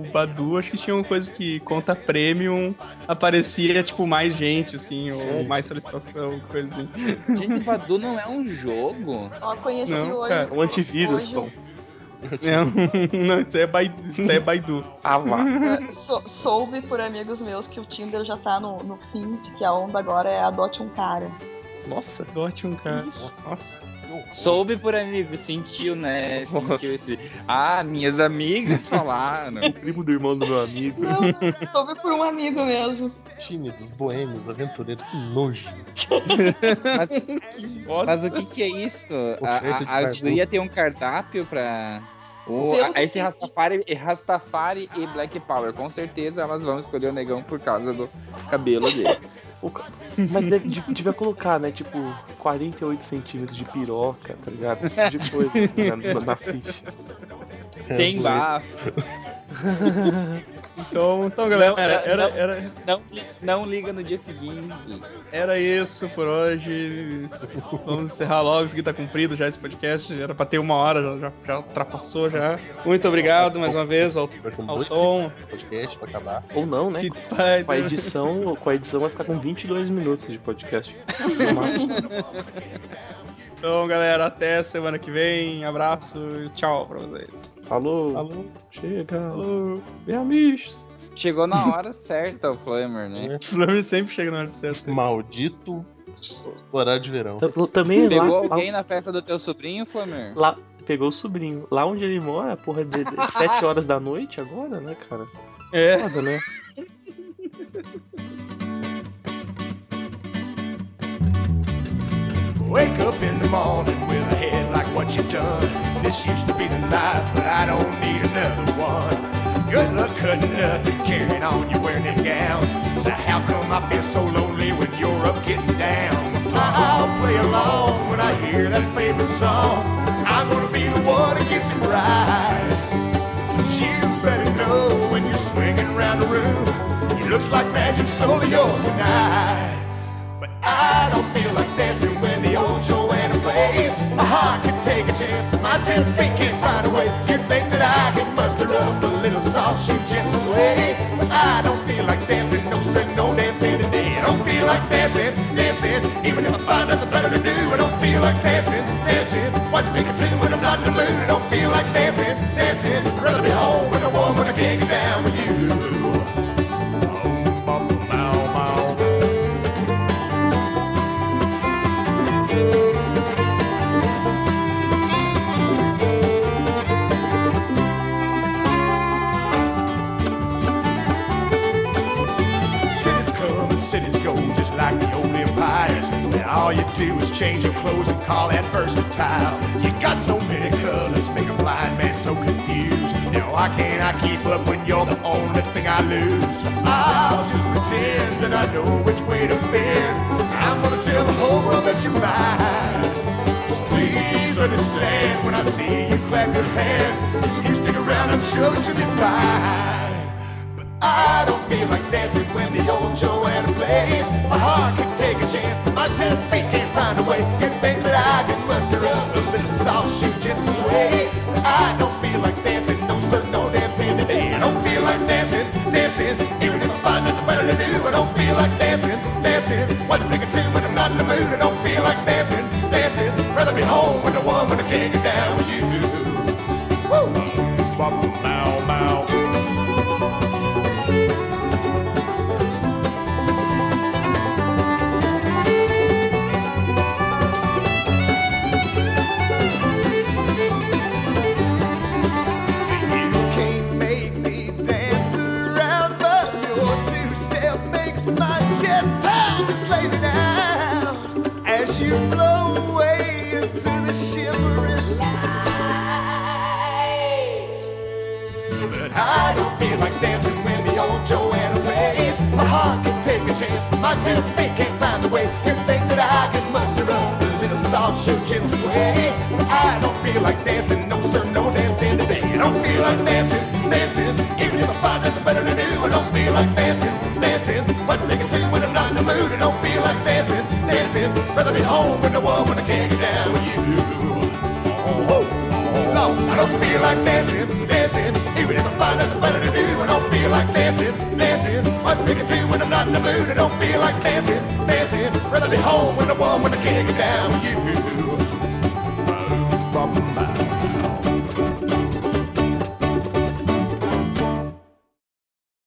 Speaker 3: o Badu, acho que tinha uma coisa que conta premium, aparecia, tipo, mais gente, assim, ou
Speaker 4: Sério?
Speaker 3: mais solicitação, coisa assim.
Speaker 5: Gente, Badu não é um jogo?
Speaker 6: Ó, conheci
Speaker 3: Não,
Speaker 6: hoje.
Speaker 3: cara.
Speaker 4: Um antivírus,
Speaker 6: hoje,
Speaker 4: Tom.
Speaker 3: Não, não, isso é Baidu. Isso é Baidu.
Speaker 4: Ah, vá.
Speaker 6: sou- soube por amigos meus que o Tinder já tá no, no fim, de que a onda agora é adote um cara.
Speaker 4: Nossa.
Speaker 3: Dote um cara.
Speaker 7: Nossa.
Speaker 3: Nossa.
Speaker 5: Soube por amigo, sentiu, né? Sentiu esse. Ah, minhas amigas falaram.
Speaker 4: O primo do irmão do meu amigo.
Speaker 6: Não, soube por um amigo mesmo.
Speaker 7: Tímidos, boêmios, aventureiros, que nojo.
Speaker 5: Mas, mas o que que é isso? A, a, as gurias tem um cardápio pra.
Speaker 6: Que
Speaker 5: esse Rastafari, Rastafari e Black Power. Com certeza elas vão escolher o negão por causa do cabelo dele.
Speaker 4: Mas devia colocar, né? Tipo, 48 centímetros de piroca, tá ligado? Esse tipo de coisa assim, na, na ficha.
Speaker 5: Tem basta.
Speaker 3: Então, então galera,
Speaker 5: Não,
Speaker 3: era,
Speaker 5: não.
Speaker 3: era,
Speaker 5: Não, não liga no dia seguinte.
Speaker 3: era isso por hoje. Vamos encerrar logo, isso aqui tá cumprido já esse podcast. Era pra ter uma hora, já, já, já ultrapassou já. Muito obrigado mais uma vez ao, ao Tom,
Speaker 7: podcast pra acabar.
Speaker 4: Ou não, né? Com a edição, com a edição vai ficar com 22 minutos de podcast. No máximo.
Speaker 3: Então, galera, até semana que vem. Abraço e tchau pra vocês.
Speaker 4: Falou.
Speaker 3: Falou.
Speaker 4: Chega.
Speaker 3: Falou.
Speaker 4: Bem, amigos.
Speaker 5: Chegou na hora certa o Flamer, né?
Speaker 3: O Flamengo sempre chega na hora certa.
Speaker 7: Maldito horário de verão.
Speaker 4: T- Também
Speaker 5: Pegou
Speaker 4: lá,
Speaker 5: alguém
Speaker 4: lá,
Speaker 5: na festa do teu sobrinho, Flamer?
Speaker 4: lá- Pegou o sobrinho. Lá onde ele mora, porra, de, de 7 horas da noite agora, né, cara?
Speaker 3: É.
Speaker 4: Foda, né?
Speaker 8: Wake up in the morning with a head what you done. This used to be the life, but I don't need another one. Good luck cutting nothing, carrying on, you're wearing them gowns. So how come I feel so lonely when you're up getting down? I'll play along when I hear that favorite song. I'm gonna be the one that gets it right. But you better know when you're swinging around the room, it looks like magic solely yours tonight. But I don't feel like dancing when the old Joanna plays. My heart can take a chance, my ten feet can't find a way. You think that I can muster up a little soft shoe gentle sway? But I don't feel like dancing, no sir, no dancing today. I don't feel like dancing, dancing, even if I find nothing better to do. I don't feel like dancing, dancing. Watch me continue when I'm not in the mood. I don't feel like dancing, dancing. I'd rather be home with a woman I can't get down with you. All you do is change your clothes and call that versatile. You got so many colors, make a blind man so confused. Now why can't I keep up when you're the only thing I lose? I'll just pretend that I know which way to bend. I'm gonna tell the whole world that you're mine. Just please understand when I see you clap your hands. If you stick around, I'm sure should be fine. But I don't feel like dancing when the old Joanna plays. My heart can take a chance, my ten feet can't find a way. You think that I can muster up a little soft shoe gentle sway? I don't feel like dancing, no sir, no dancing today. I don't feel like dancing, dancing, even if I find nothing better to do. I don't feel like dancing, dancing. Watch me tune when I'm not in the mood. I don't feel like dancing, dancing. Rather be home with the woman I can't get down take a chance, my ten feet can't find a way. You think that I can muster up a little soft shoe gin sway? I don't feel like dancing, no sir, no dancing today. I don't feel like dancing, dancing, even if I find nothing better to do. I don't feel like dancing, dancing. What make it to when I'm not in the mood? I don't feel like dancing, dancing. Rather be home with the woman I can't get down with you. Oh, oh, oh, oh. no, I don't feel like dancing, dancing. I find nothing better to do, I don't feel like dancing, dancing. What make it to when I'm not in the mood? I don't feel like dancing, dancing. Rather be home with the woman I can't get down with you. Bum, bum, bum.